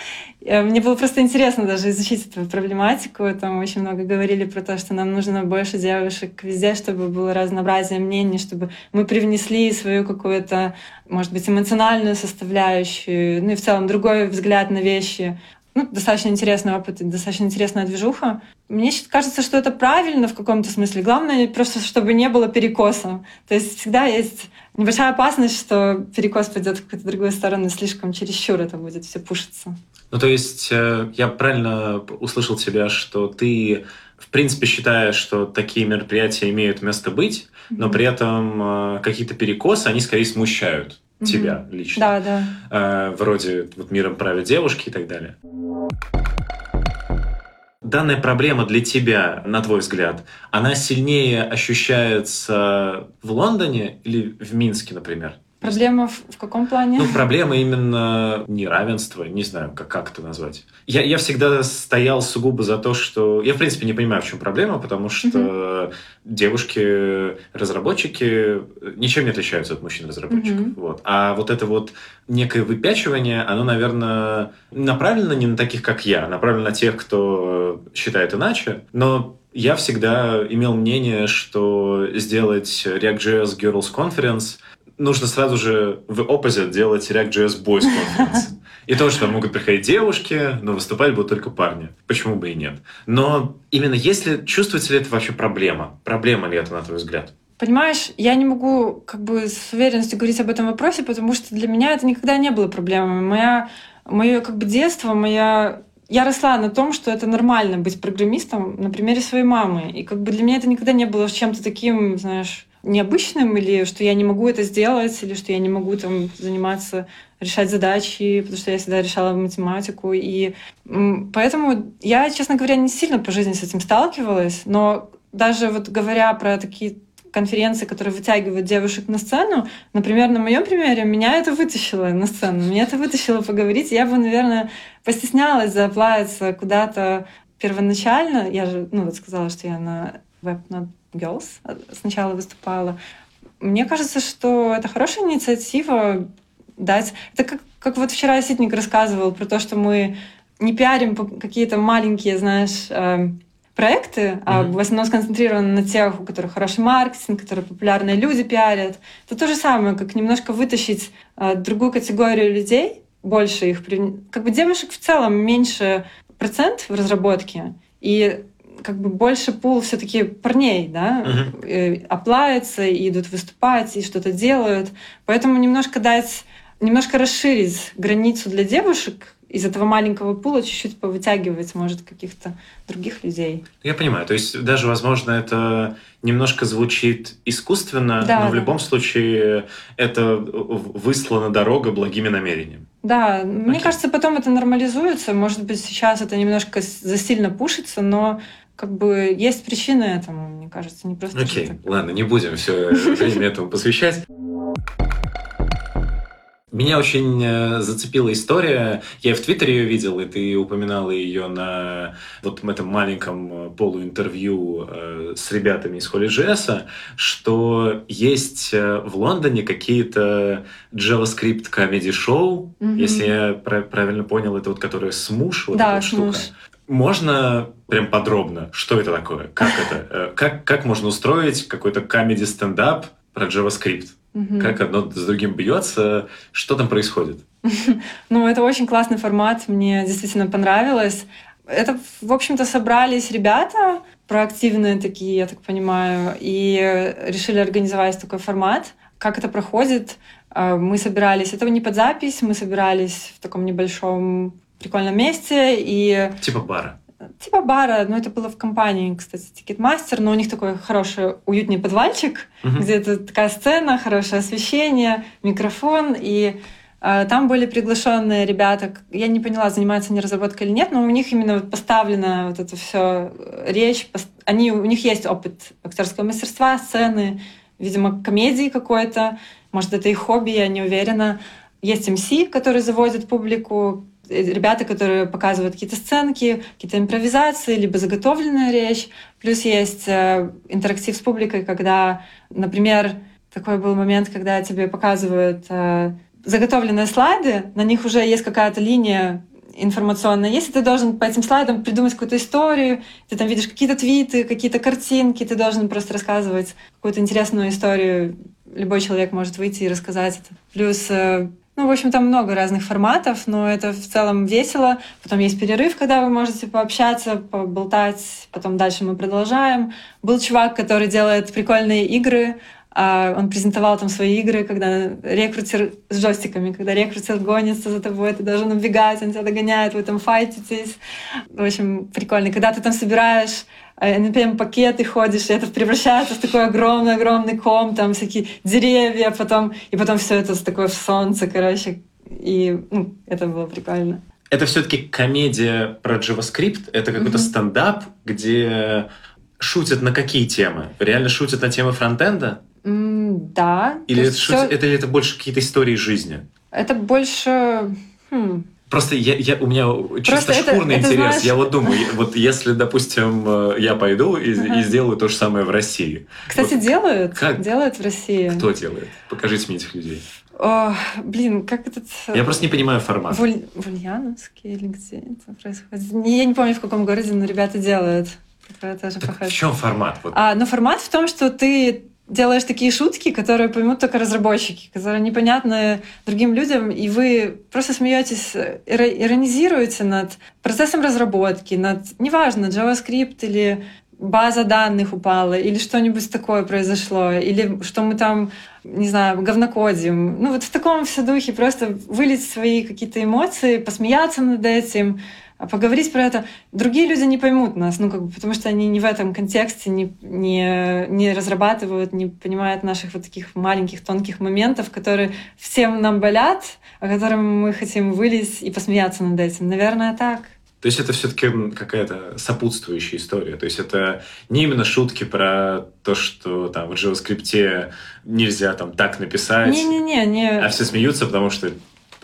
Э, мне было просто интересно даже изучить эту проблематику. Там очень много говорили про то, что нам нужно больше девушек везде, чтобы было разнообразие мнений, чтобы мы привнесли свою какую-то, может быть, эмоциональную составляющую, ну и в целом другой взгляд на вещи ну, достаточно интересный опыт, достаточно интересная движуха. Мне кажется, что это правильно в каком-то смысле. Главное просто, чтобы не было перекоса. То есть всегда есть небольшая опасность, что перекос пойдет в какую-то другую сторону, слишком чересчур это будет все пушиться. Ну, то есть э, я правильно услышал тебя, что ты в принципе считаешь, что такие мероприятия имеют место быть, но при этом э, какие-то перекосы, они скорее смущают тебя mm-hmm. лично. Да, да. Э, вроде вот миром правят девушки и так далее. Данная проблема для тебя, на твой взгляд, она сильнее ощущается в Лондоне или в Минске, например? Проблема в, в каком плане? Ну, проблема именно неравенства, не знаю, как, как это назвать. Я, я всегда стоял сугубо за то, что... Я, в принципе, не понимаю, в чем проблема, потому что mm-hmm. девушки-разработчики ничем не отличаются от мужчин-разработчиков. Mm-hmm. Вот. А вот это вот некое выпячивание, оно, наверное, направлено не на таких, как я, а направлено на тех, кто считает иначе. Но я всегда имел мнение, что сделать React.js Girls Conference — нужно сразу же в opposite делать React.js Boys Conference. И то, что могут приходить девушки, но выступать будут только парни. Почему бы и нет? Но именно если чувствуется ли это вообще проблема? Проблема ли это, на твой взгляд? Понимаешь, я не могу как бы с уверенностью говорить об этом вопросе, потому что для меня это никогда не было проблемой. Моя, мое как бы детство, моя я росла на том, что это нормально быть программистом на примере своей мамы. И как бы для меня это никогда не было чем-то таким, знаешь, необычным, или что я не могу это сделать, или что я не могу там заниматься, решать задачи, потому что я всегда решала математику. И поэтому я, честно говоря, не сильно по жизни с этим сталкивалась, но даже вот говоря про такие конференции, которые вытягивают девушек на сцену, например, на моем примере, меня это вытащило на сцену, меня это вытащило поговорить. Я бы, наверное, постеснялась заплавиться куда-то первоначально. Я же, ну, вот сказала, что я на Not Girls сначала выступала. Мне кажется, что это хорошая инициатива дать... Это как, как вот вчера Ситник рассказывал про то, что мы не пиарим какие-то маленькие, знаешь, э, проекты, mm-hmm. а в основном сконцентрированы на тех, у которых хороший маркетинг, которые популярные люди пиарят. Это то же самое, как немножко вытащить э, другую категорию людей, больше их... Как бы девушек в целом меньше процент в разработке, и как бы больше пул все-таки парней, да, uh-huh. оплавятся, и идут выступать, и что-то делают. Поэтому немножко дать, немножко расширить границу для девушек, из этого маленького пула чуть-чуть повытягивать, может, каких-то других людей. Я понимаю. То есть даже, возможно, это немножко звучит искусственно, да, но да. в любом случае это выслана дорога благими намерениями. Да, Окей. мне кажется, потом это нормализуется. Может быть, сейчас это немножко засильно пушится, но как бы есть причины этому, мне кажется, не просто. Окей, okay. ладно, не будем все время этому посвящать. Меня очень э, зацепила история. Я в Твиттере ее видел, и ты упоминала ее на вот этом маленьком э, полуинтервью э, с ребятами из HolyJS, что есть в Лондоне какие-то JavaScript comedy шоу. Mm-hmm. Если я правильно понял, это вот которая смуш, вот да, эта штука. Можно прям подробно, что это такое? Как это? Э, как, как можно устроить какой-то комедий стендап про JavaScript? Угу. Как одно с другим бьется? Что там происходит? Ну, это очень классный формат, мне действительно понравилось. Это, в общем-то, собрались ребята, проактивные такие, я так понимаю, и решили организовать такой формат. Как это проходит? А, мы собирались, это не под запись, мы собирались в таком небольшом прикольном месте и... Типа бара. Типа бара, но это было в компании, кстати, Ticketmaster, но у них такой хороший, уютный подвальчик, угу. где это такая сцена, хорошее освещение, микрофон, и э, там были приглашенные ребята. Я не поняла, занимаются они разработкой или нет, но у них именно поставлена вот это все э, речь. Они, у них есть опыт актерского мастерства, сцены, видимо, комедии какой-то. Может, это их хобби, я не уверена. Есть MC, который заводит публику, ребята, которые показывают какие-то сценки, какие-то импровизации, либо заготовленная речь. Плюс есть э, интерактив с публикой, когда, например, такой был момент, когда тебе показывают э, заготовленные слайды, на них уже есть какая-то линия информационная. Если ты должен по этим слайдам придумать какую-то историю, ты там видишь какие-то твиты, какие-то картинки, ты должен просто рассказывать какую-то интересную историю. Любой человек может выйти и рассказать это. Плюс ну, в общем, там много разных форматов, но это в целом весело. Потом есть перерыв, когда вы можете пообщаться, поболтать, потом дальше мы продолжаем. Был чувак, который делает прикольные игры, он презентовал там свои игры, когда рекрутер с джойстиками, когда рекрутер гонится за тобой, ты должен убегать, он тебя догоняет, вы там файтитесь. В общем, прикольно. Когда ты там собираешь NPM-пакеты ходишь, и это превращается в такой огромный-огромный ком, там всякие деревья, потом, и потом все это такое в солнце, короче. И ну, это было прикольно. Это все-таки комедия про JavaScript? Это какой-то mm-hmm. стендап, где шутят на какие темы? Реально шутят на темы фронтенда? Mm, да. Или это, все... это, или это больше какие-то истории жизни? Это больше... Хм, Просто я, я, у меня чисто Просто шкурный это, интерес. знаешь... Я вот думаю, вот если, допустим, э, я пойду и, ага. и сделаю то же самое в России. Кстати, вот делают. Как? Делают в России. Кто делает? Покажите мне этих людей. О, блин, как этот... Э, я просто не понимаю формат. В, Уль... в Ульяновске или где это происходит? Я не помню, в каком городе, но ребята делают. Это тоже так в чем формат? Вот. А, ну, формат в том, что ты делаешь такие шутки, которые поймут только разработчики, которые непонятны другим людям, и вы просто смеетесь, иронизируете над процессом разработки, над, неважно, JavaScript или база данных упала, или что-нибудь такое произошло, или что мы там, не знаю, говнокодим. Ну вот в таком все духе просто вылить свои какие-то эмоции, посмеяться над этим, поговорить про это. Другие люди не поймут нас, ну, как бы, потому что они не в этом контексте, не, не, не разрабатывают, не понимают наших вот таких маленьких тонких моментов, которые всем нам болят, о которых мы хотим вылезть и посмеяться над этим. Наверное, так. То есть это все-таки какая-то сопутствующая история. То есть это не именно шутки про то, что там в JavaScript нельзя там так написать. Не-не-не. Не. А все смеются, потому что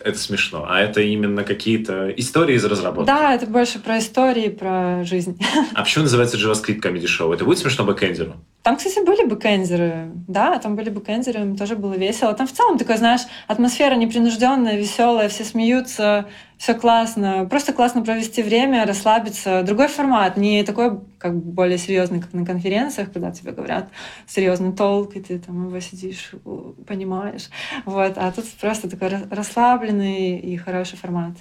это смешно, а это именно какие-то истории из разработки. Да, это больше про истории, про жизнь. А почему называется JavaScript Comedy Show? Это будет смешно бэкэндеру? Там, кстати, были бэкэндеры. Да, там были бэкэндеры, им тоже было весело. Там в целом такая, знаешь, атмосфера непринужденная, веселая, все смеются, все классно. Просто классно провести время, расслабиться. Другой формат, не такой, как более серьезный, как на конференциях, когда тебе говорят серьезный толк, и ты там его сидишь, понимаешь. Вот. А тут просто такой расслабленный и хороший формат.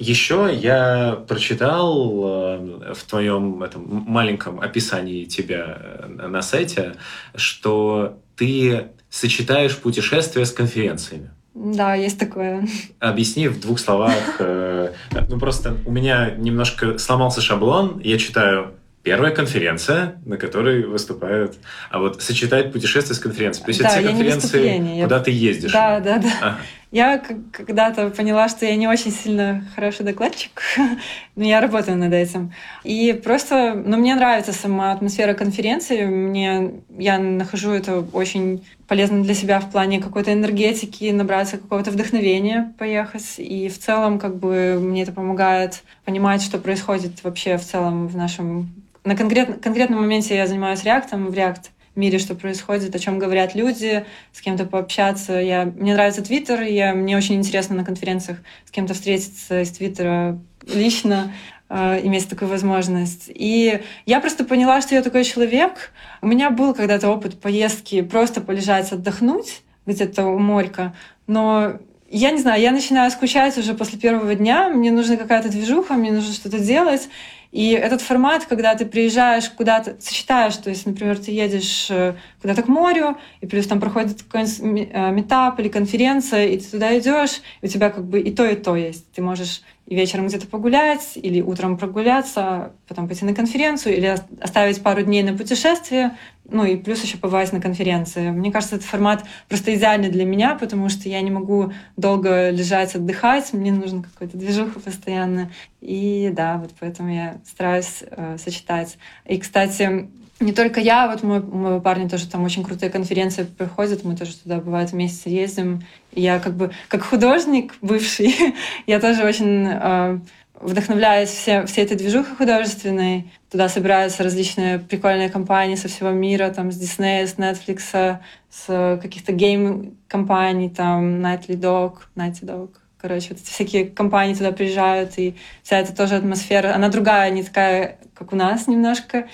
Еще я прочитал э, в твоем этом маленьком описании тебя э, на сайте, что ты сочетаешь путешествия с конференциями. Да, есть такое. Объясни в двух словах. Э, ну, просто у меня немножко сломался шаблон. Я читаю Первая конференция, на которой выступают, а вот сочетать путешествие с конференцией. То есть да, это все конференции, куда я... ты ездишь. Да, да, да. Ага. Я когда-то поняла, что я не очень сильно хороший докладчик, но я работаю над этим. И просто, ну, мне нравится сама атмосфера конференции. Мне, я нахожу это очень полезно для себя в плане какой-то энергетики, набраться какого-то вдохновения, поехать. И в целом, как бы, мне это помогает понимать, что происходит вообще в целом в нашем... На конкрет... конкретном моменте я занимаюсь реактом, в реакт мире, что происходит, о чем говорят люди, с кем-то пообщаться. Я, мне нравится Твиттер, я, мне очень интересно на конференциях с кем-то встретиться из Твиттера лично, э, иметь такую возможность. И я просто поняла, что я такой человек. У меня был когда-то опыт поездки просто полежать, отдохнуть где-то у морька, но я не знаю, я начинаю скучать уже после первого дня, мне нужна какая-то движуха, мне нужно что-то делать. И этот формат, когда ты приезжаешь куда-то, сочетаешь, то есть, например, ты едешь э, куда-то к морю, и плюс там проходит какой-нибудь э, метап или конференция, и ты туда идешь, и у тебя как бы и то, и то есть. Ты можешь и вечером где-то погулять, или утром прогуляться, потом пойти на конференцию, или оставить пару дней на путешествие, ну и плюс еще побывать на конференции. Мне кажется, этот формат просто идеальный для меня, потому что я не могу долго лежать, отдыхать, мне нужно какой-то движуха постоянно. И да, вот поэтому я стараюсь э, сочетать. И, кстати, не только я, вот мой, мой парень тоже там очень крутые конференции проходят, мы тоже туда бывает вместе ездим. И я как бы как художник бывший, я тоже очень э, вдохновляюсь все, всей этой движухой художественной. Туда собираются различные прикольные компании со всего мира, там с Disney, с Netflix, с каких-то гейм-компаний, там Nightly Dog, Nighty Dog. Короче, вот эти всякие компании туда приезжают, и вся эта тоже атмосфера, она другая, не такая, как у нас немножко.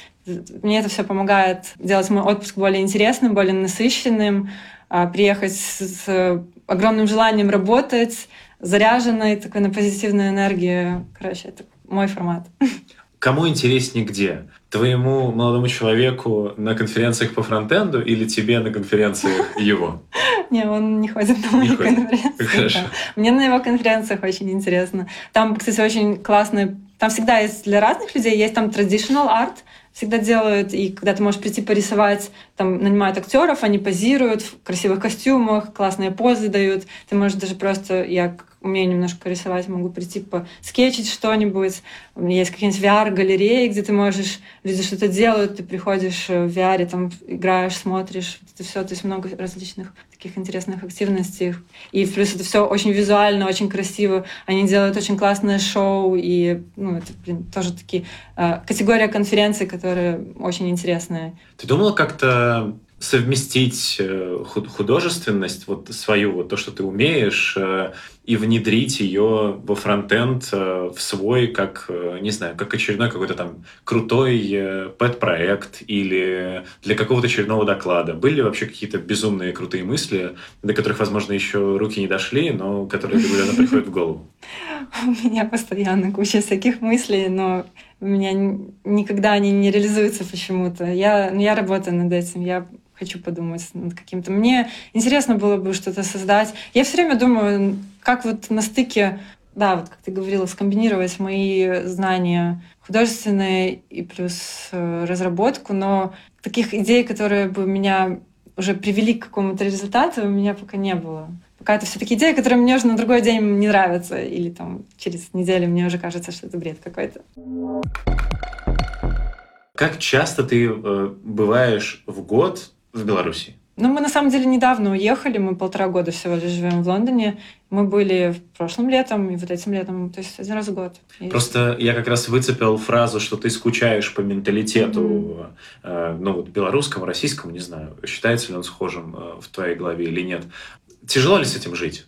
Мне это все помогает делать мой отпуск более интересным, более насыщенным, а, приехать с огромным желанием работать, заряженной такой на позитивную энергию. Короче, это мой формат. Кому интереснее где? Твоему молодому человеку на конференциях по фронтенду или тебе на конференциях его? Не, он не ходит на мои конференции. Мне на его конференциях очень интересно. Там, кстати, очень классные... Там всегда есть для разных людей, есть там traditional art, всегда делают, и когда ты можешь прийти порисовать, там нанимают актеров, они позируют в красивых костюмах, классные позы дают. Ты можешь даже просто, я умею немножко рисовать, могу прийти по скетчить что-нибудь. Есть какие-нибудь VR-галереи, где ты можешь, люди что-то делают, ты приходишь в VR, там играешь, смотришь, это все, то есть много различных таких интересных активностей. И плюс это все очень визуально, очень красиво. Они делают очень классное шоу, и ну, это, блин, тоже такие э, категория конференций, которые очень интересные. Ты думала как-то совместить э, художественность, вот свою, вот то, что ты умеешь, э, и внедрить ее во фронтенд э, в свой, как, не знаю, как очередной какой-то там крутой пэт-проект или для какого-то очередного доклада. Были ли вообще какие-то безумные крутые мысли, до которых, возможно, еще руки не дошли, но которые регулярно приходят в голову? У меня постоянно куча всяких мыслей, но у меня никогда они не реализуются почему-то. Я, ну, я работаю над этим, я хочу подумать над каким-то. Мне интересно было бы что-то создать. Я все время думаю, как вот на стыке, да, вот как ты говорила, скомбинировать мои знания художественные и плюс э, разработку, но таких идей, которые бы меня уже привели к какому-то результату, у меня пока не было. Пока это все-таки идея, которая мне уже на другой день не нравится, или там через неделю мне уже кажется, что это бред какой-то. Как часто ты э, бываешь в год в Беларуси? Ну, мы на самом деле недавно уехали, мы полтора года всего лишь живем в Лондоне. Мы были в прошлом летом и вот этим летом, то есть один раз в год. Просто я как раз выцепил фразу, что ты скучаешь по менталитету, mm-hmm. э, ну вот белорусскому, российскому, не знаю, считается ли он схожим э, в твоей голове или нет. Тяжело ли с этим жить?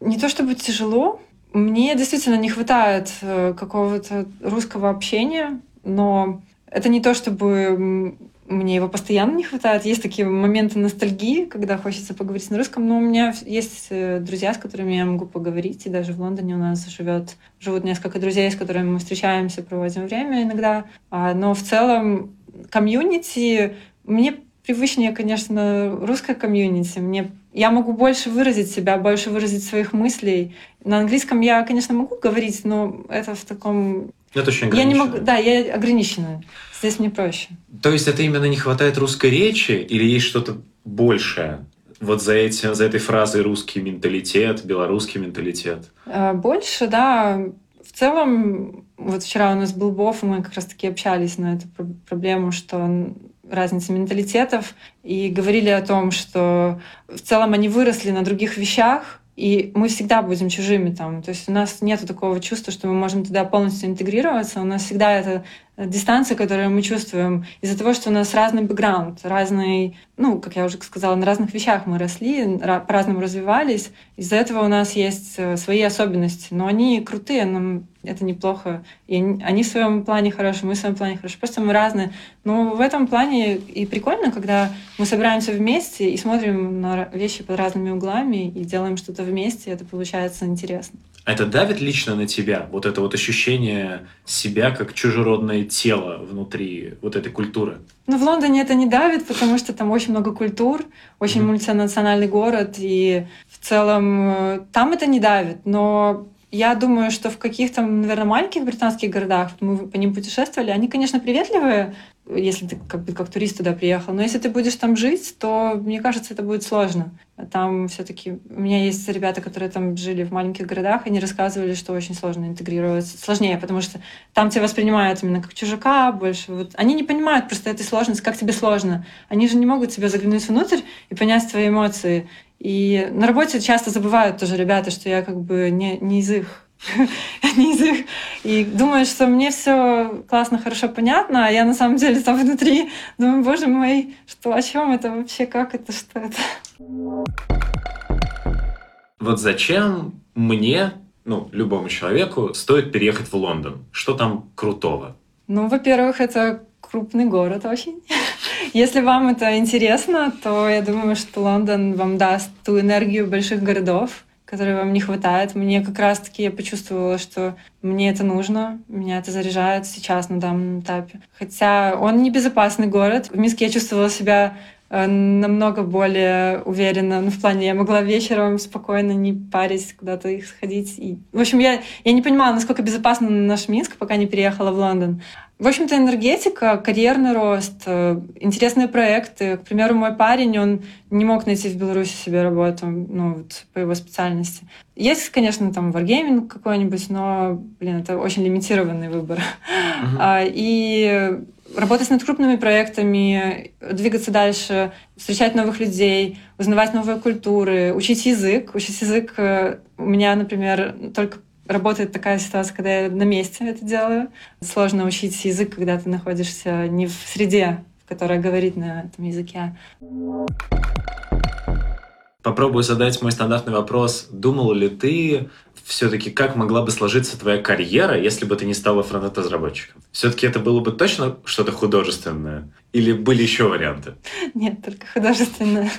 Не то чтобы тяжело, мне действительно не хватает э, какого-то русского общения, но это не то, чтобы мне его постоянно не хватает. Есть такие моменты ностальгии, когда хочется поговорить на русском, но у меня есть э, друзья, с которыми я могу поговорить, и даже в Лондоне у нас живет, живут несколько друзей, с которыми мы встречаемся, проводим время иногда. А, но в целом комьюнити мне привычнее, конечно, русская комьюнити. Мне я могу больше выразить себя, больше выразить своих мыслей. На английском я, конечно, могу говорить, но это в таком это очень Я не могу, да, я ограничена. Здесь мне проще. То есть это именно не хватает русской речи или есть что-то большее? Вот за, этим, за этой фразой русский менталитет, белорусский менталитет. А, больше, да. В целом, вот вчера у нас был Бов, и мы как раз-таки общались на эту проблему, что разница менталитетов, и говорили о том, что в целом они выросли на других вещах, и мы всегда будем чужими там. То есть у нас нет такого чувства, что мы можем туда полностью интегрироваться. У нас всегда это дистанция, которую мы чувствуем из-за того, что у нас разный бэкграунд, разный, ну, как я уже сказала, на разных вещах мы росли, по-разному развивались. Из-за этого у нас есть э, свои особенности, но они крутые, нам это неплохо. И они в своем плане хорошие, мы в своем плане хорошие. Просто мы разные. Но в этом плане и прикольно, когда мы собираемся вместе и смотрим на вещи под разными углами и делаем что-то вместе, это получается интересно. А это давит лично на тебя? Вот это вот ощущение себя как чужеродное тело внутри вот этой культуры? Ну, в Лондоне это не давит, потому что там очень много культур, очень mm-hmm. мультинациональный город, и в целом э, там это не давит. Но я думаю, что в каких-то, наверное, маленьких британских городах, мы по ним путешествовали, они, конечно, приветливые, если ты как бы как турист туда приехал. Но если ты будешь там жить, то, мне кажется, это будет сложно. Там все таки У меня есть ребята, которые там жили в маленьких городах, они рассказывали, что очень сложно интегрироваться. Сложнее, потому что там тебя воспринимают именно как чужака больше. Вот. Они не понимают просто этой сложности, как тебе сложно. Они же не могут себя заглянуть внутрь и понять твои эмоции. И на работе часто забывают тоже ребята, что я как бы не, не из их И думаю, что мне все классно, хорошо, понятно, а я на самом деле там внутри думаю, боже мой, что о чем это вообще, как это, что это. Вот зачем мне, ну, любому человеку, стоит переехать в Лондон? Что там крутого? Ну, во-первых, это крупный город очень. Если вам это интересно, то я думаю, что Лондон вам даст ту энергию больших городов, которой вам не хватает. Мне как раз-таки я почувствовала, что мне это нужно, меня это заряжает сейчас на данном этапе. Хотя он не безопасный город. В Минске я чувствовала себя э, намного более уверенно. Ну, в плане, я могла вечером спокойно не парить, куда-то их сходить. И... В общем, я, я не понимала, насколько безопасно наш Минск, пока не переехала в Лондон. В общем-то, энергетика, карьерный рост, э, интересные проекты. К примеру, мой парень, он не мог найти в Беларуси себе работу, ну, вот, по его специальности. Есть, конечно, там wargaming какой-нибудь, но, блин, это очень лимитированный выбор. Uh-huh. И работать над крупными проектами, двигаться дальше, встречать новых людей, узнавать новые культуры, учить язык. Учить язык э, у меня, например, только работает такая ситуация, когда я на месте это делаю. Сложно учить язык, когда ты находишься не в среде, в которой говорит на этом языке. Попробую задать мой стандартный вопрос. Думал ли ты все-таки, как могла бы сложиться твоя карьера, если бы ты не стала фронт-разработчиком? Все-таки это было бы точно что-то художественное? Или были еще варианты? Нет, только художественное.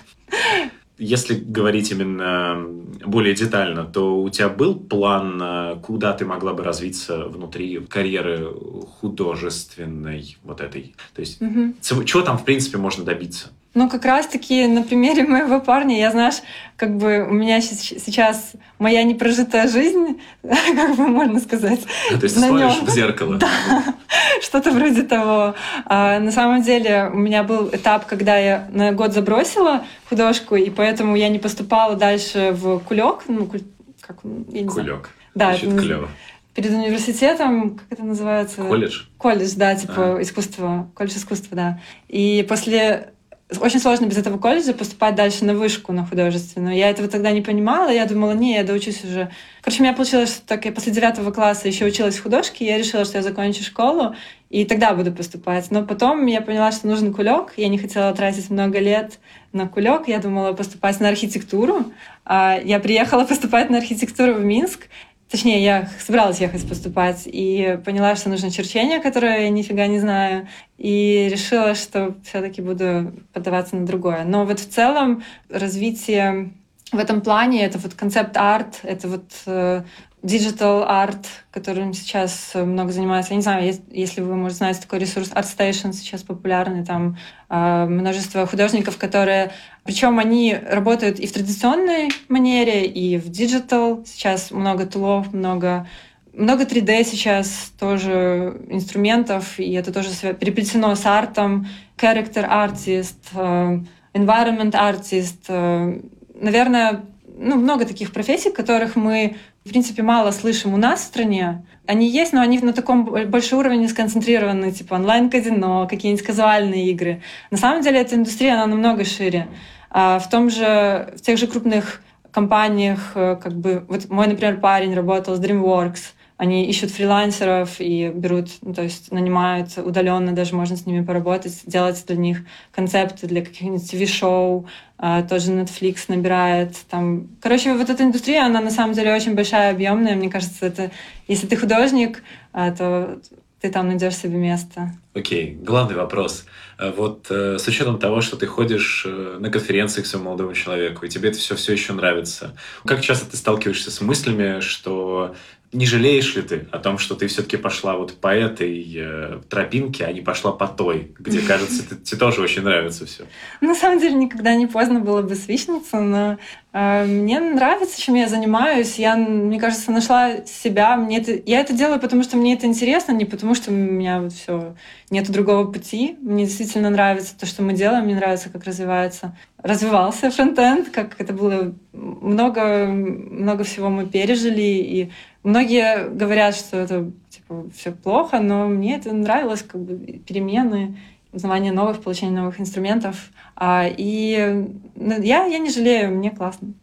Если говорить именно более детально, то у тебя был план, э, куда ты могла бы развиться внутри карьеры художественной вот этой? То есть угу. чего там, в принципе, можно добиться? Ну, как раз-таки на примере моего парня, я, знаешь, как бы у меня сейчас моя непрожитая жизнь, как бы можно сказать. А, то есть ты смотришь в зеркало. Да, что-то вроде того. А, на самом деле у меня был этап, когда я на год забросила художку, и поэтому я не поступала дальше в кулек. Ну, куль... как, я не кулек. Знаю. Да, это клево. Перед университетом, как это называется? Колледж? Колледж, да, типа а. искусство, колледж искусства, да. И после очень сложно без этого колледжа поступать дальше на вышку, на художественную. Я этого тогда не понимала, я думала, не, я доучусь уже. Короче, у меня получилось, что так я после девятого класса еще училась в художке, я решила, что я закончу школу, и тогда буду поступать. Но потом я поняла, что нужен кулек, я не хотела тратить много лет на кулек, я думала поступать на архитектуру. А я приехала поступать на архитектуру в Минск, Точнее, я собиралась ехать поступать и поняла, что нужно черчение, которое я нифига не знаю, и решила, что все-таки буду подаваться на другое. Но вот в целом развитие в этом плане это вот концепт-арт, это вот э, digital art, которым сейчас много занимается. Я не знаю, если вы, может, знаете такой ресурс ArtStation, сейчас популярный, там э, множество художников, которые... Причем они работают и в традиционной манере, и в digital. Сейчас много тулов, много много 3D сейчас тоже инструментов, и это тоже переплетено с артом. Character artist, э, environment artist. Э, наверное, ну, много таких профессий, которых мы в принципе, мало слышим у нас в стране. Они есть, но они на таком большом уровне сконцентрированы, типа онлайн-казино, какие-нибудь казуальные игры. На самом деле эта индустрия, она намного шире. А в том же, в тех же крупных компаниях, э, как бы, вот мой, например, парень работал с DreamWorks, они ищут фрилансеров и берут, ну, то есть нанимают удаленно, даже можно с ними поработать, делать для них концепты для каких-нибудь TV-шоу, а, тоже Netflix набирает. Там... Короче, вот эта индустрия, она на самом деле очень большая, объемная. Мне кажется, это если ты художник, а, то ты там найдешь себе место. Окей, okay. главный вопрос. Э, вот э, с учетом того, что ты ходишь э, на конференции к своему молодому человеку, и тебе это все все еще нравится, как часто ты сталкиваешься с мыслями, что не жалеешь ли ты о том, что ты все-таки пошла вот по этой э, тропинке, а не пошла по той, где, кажется, ты, тебе тоже очень нравится все? На самом деле никогда не поздно было бы свичнуться, но э, мне нравится, чем я занимаюсь. Я, мне кажется, нашла себя. Мне это, я это делаю, потому что мне это интересно, не потому что у меня вот все нет другого пути. Мне действительно нравится то, что мы делаем, мне нравится, как развивается развивался фронтенд, как это было много, много всего мы пережили, и многие говорят, что это типа все плохо, но мне это нравилось, как бы перемены, узнавание новых, получение новых инструментов. А, и ну, я, я не жалею, мне классно.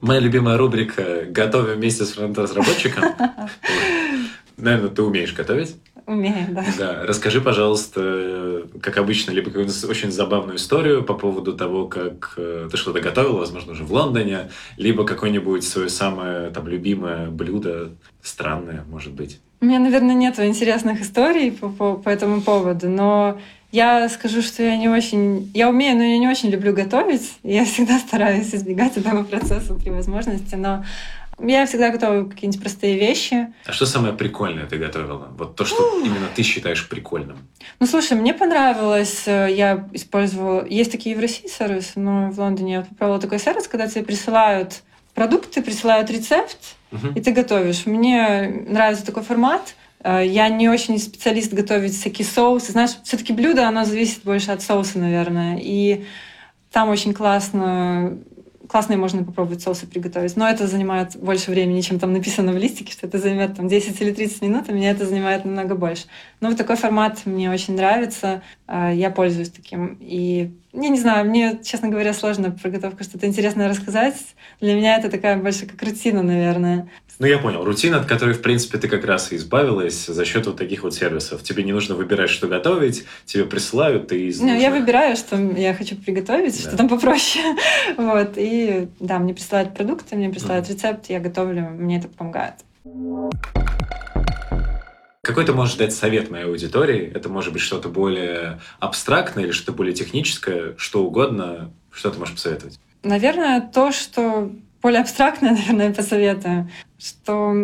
Моя любимая рубрика «Готовим вместе с фронт-разработчиком». Наверное, ты умеешь готовить? Умею, да. Да. Расскажи, пожалуйста, как обычно, либо какую-то очень забавную историю по поводу того, как э, ты что-то готовила, возможно, уже в Лондоне, либо какое-нибудь свое самое там любимое блюдо, странное, может быть. У меня, наверное, нет интересных историй по, по, по этому поводу, но я скажу, что я не очень... Я умею, но я не очень люблю готовить. Я всегда стараюсь избегать этого процесса при возможности, но я всегда готовлю какие-нибудь простые вещи. А что самое прикольное ты готовила? Вот то, что именно ты считаешь прикольным. Ну, слушай, мне понравилось. Э, я использовала... Есть такие в России сервисы, но в Лондоне я попробовала такой сервис, когда тебе присылают продукты, присылают рецепт, угу. и ты готовишь. Мне нравится такой формат. Э, я не очень специалист готовить всякие соусы. Знаешь, все-таки блюдо, оно зависит больше от соуса, наверное. И там очень классно классные можно попробовать соусы приготовить, но это занимает больше времени, чем там написано в листике, что это займет там 10 или 30 минут, а меня это занимает намного больше. Но вот такой формат мне очень нравится, а, я пользуюсь таким. И я не знаю, мне, честно говоря, сложно про готовку что-то интересное рассказать. Для меня это такая больше как рутина, наверное. Ну, я понял. Рутина, от которой, в принципе, ты как раз и избавилась за счет вот таких вот сервисов. Тебе не нужно выбирать, что готовить, тебе присылают, ты из Не, я выбираю, что я хочу приготовить, да. что там попроще. вот. И да, мне присылают продукты, мне присылают mm. рецепт, я готовлю, мне это помогает. Какой ты можешь дать совет моей аудитории? Это может быть что-то более абстрактное или что-то более техническое, что угодно. Что ты можешь посоветовать? Наверное, то, что более абстрактное, наверное, посоветую, что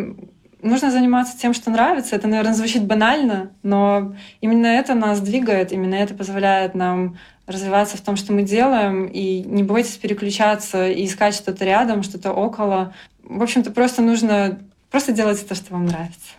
нужно заниматься тем, что нравится. Это, наверное, звучит банально, но именно это нас двигает, именно это позволяет нам развиваться в том, что мы делаем, и не бойтесь переключаться и искать что-то рядом, что-то около. В общем-то, просто нужно просто делать то, что вам нравится.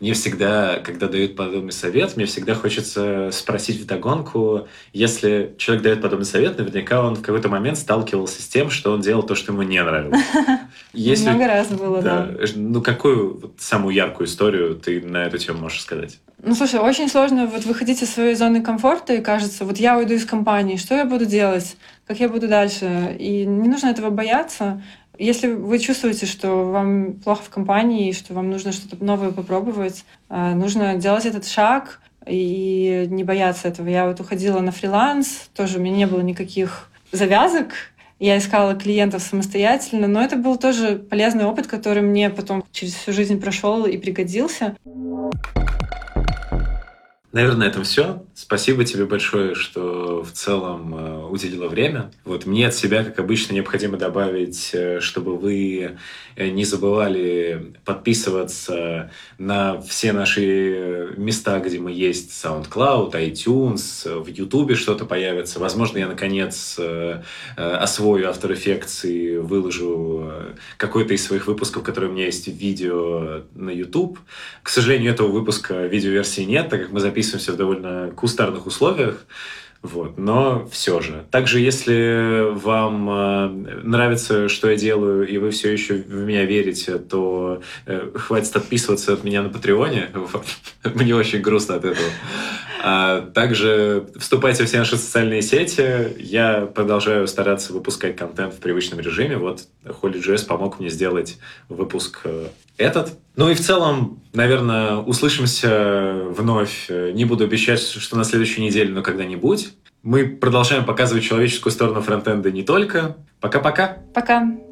Мне всегда, когда дают подобный совет, мне всегда хочется спросить вдогонку, если человек дает подобный совет, наверняка он в какой-то момент сталкивался с тем, что он делал то, что ему не нравилось. Если, Много раз было, да. да. Ну, какую самую яркую историю ты на эту тему можешь сказать? Ну, слушай, очень сложно вот выходить из своей зоны комфорта, и кажется, вот я уйду из компании, что я буду делать, как я буду дальше. И не нужно этого бояться. Если вы чувствуете, что вам плохо в компании, что вам нужно что-то новое попробовать, э, нужно делать этот шаг и не бояться этого. Я вот уходила на фриланс, тоже у меня не было никаких завязок, я искала клиентов самостоятельно, но это был тоже полезный опыт, который мне потом через всю жизнь прошел и пригодился. Наверное, на этом все. Спасибо тебе большое, что в целом э, уделила время. Вот мне от себя, как обычно, необходимо добавить, э, чтобы вы э, не забывали подписываться на все наши места, где мы есть, SoundCloud, iTunes, в YouTube что-то появится. Возможно, я, наконец, освою After Effects и выложу какой-то из своих выпусков, который у меня есть в видео на YouTube. К сожалению, этого выпуска видеоверсии нет, так как мы записываем записываемся в довольно кустарных условиях. Вот, но все же. Также, если вам э, нравится, что я делаю, и вы все еще в меня верите, то э, хватит отписываться от меня на Патреоне. Мне очень грустно от этого. А также вступайте в все наши социальные сети. Я продолжаю стараться выпускать контент в привычном режиме. Вот Holy.js помог мне сделать выпуск э, этот. Ну и в целом, наверное, услышимся вновь. Не буду обещать, что на следующей неделе, но когда-нибудь. Мы продолжаем показывать человеческую сторону фронтенда не только. Пока-пока. Пока. -пока. Пока.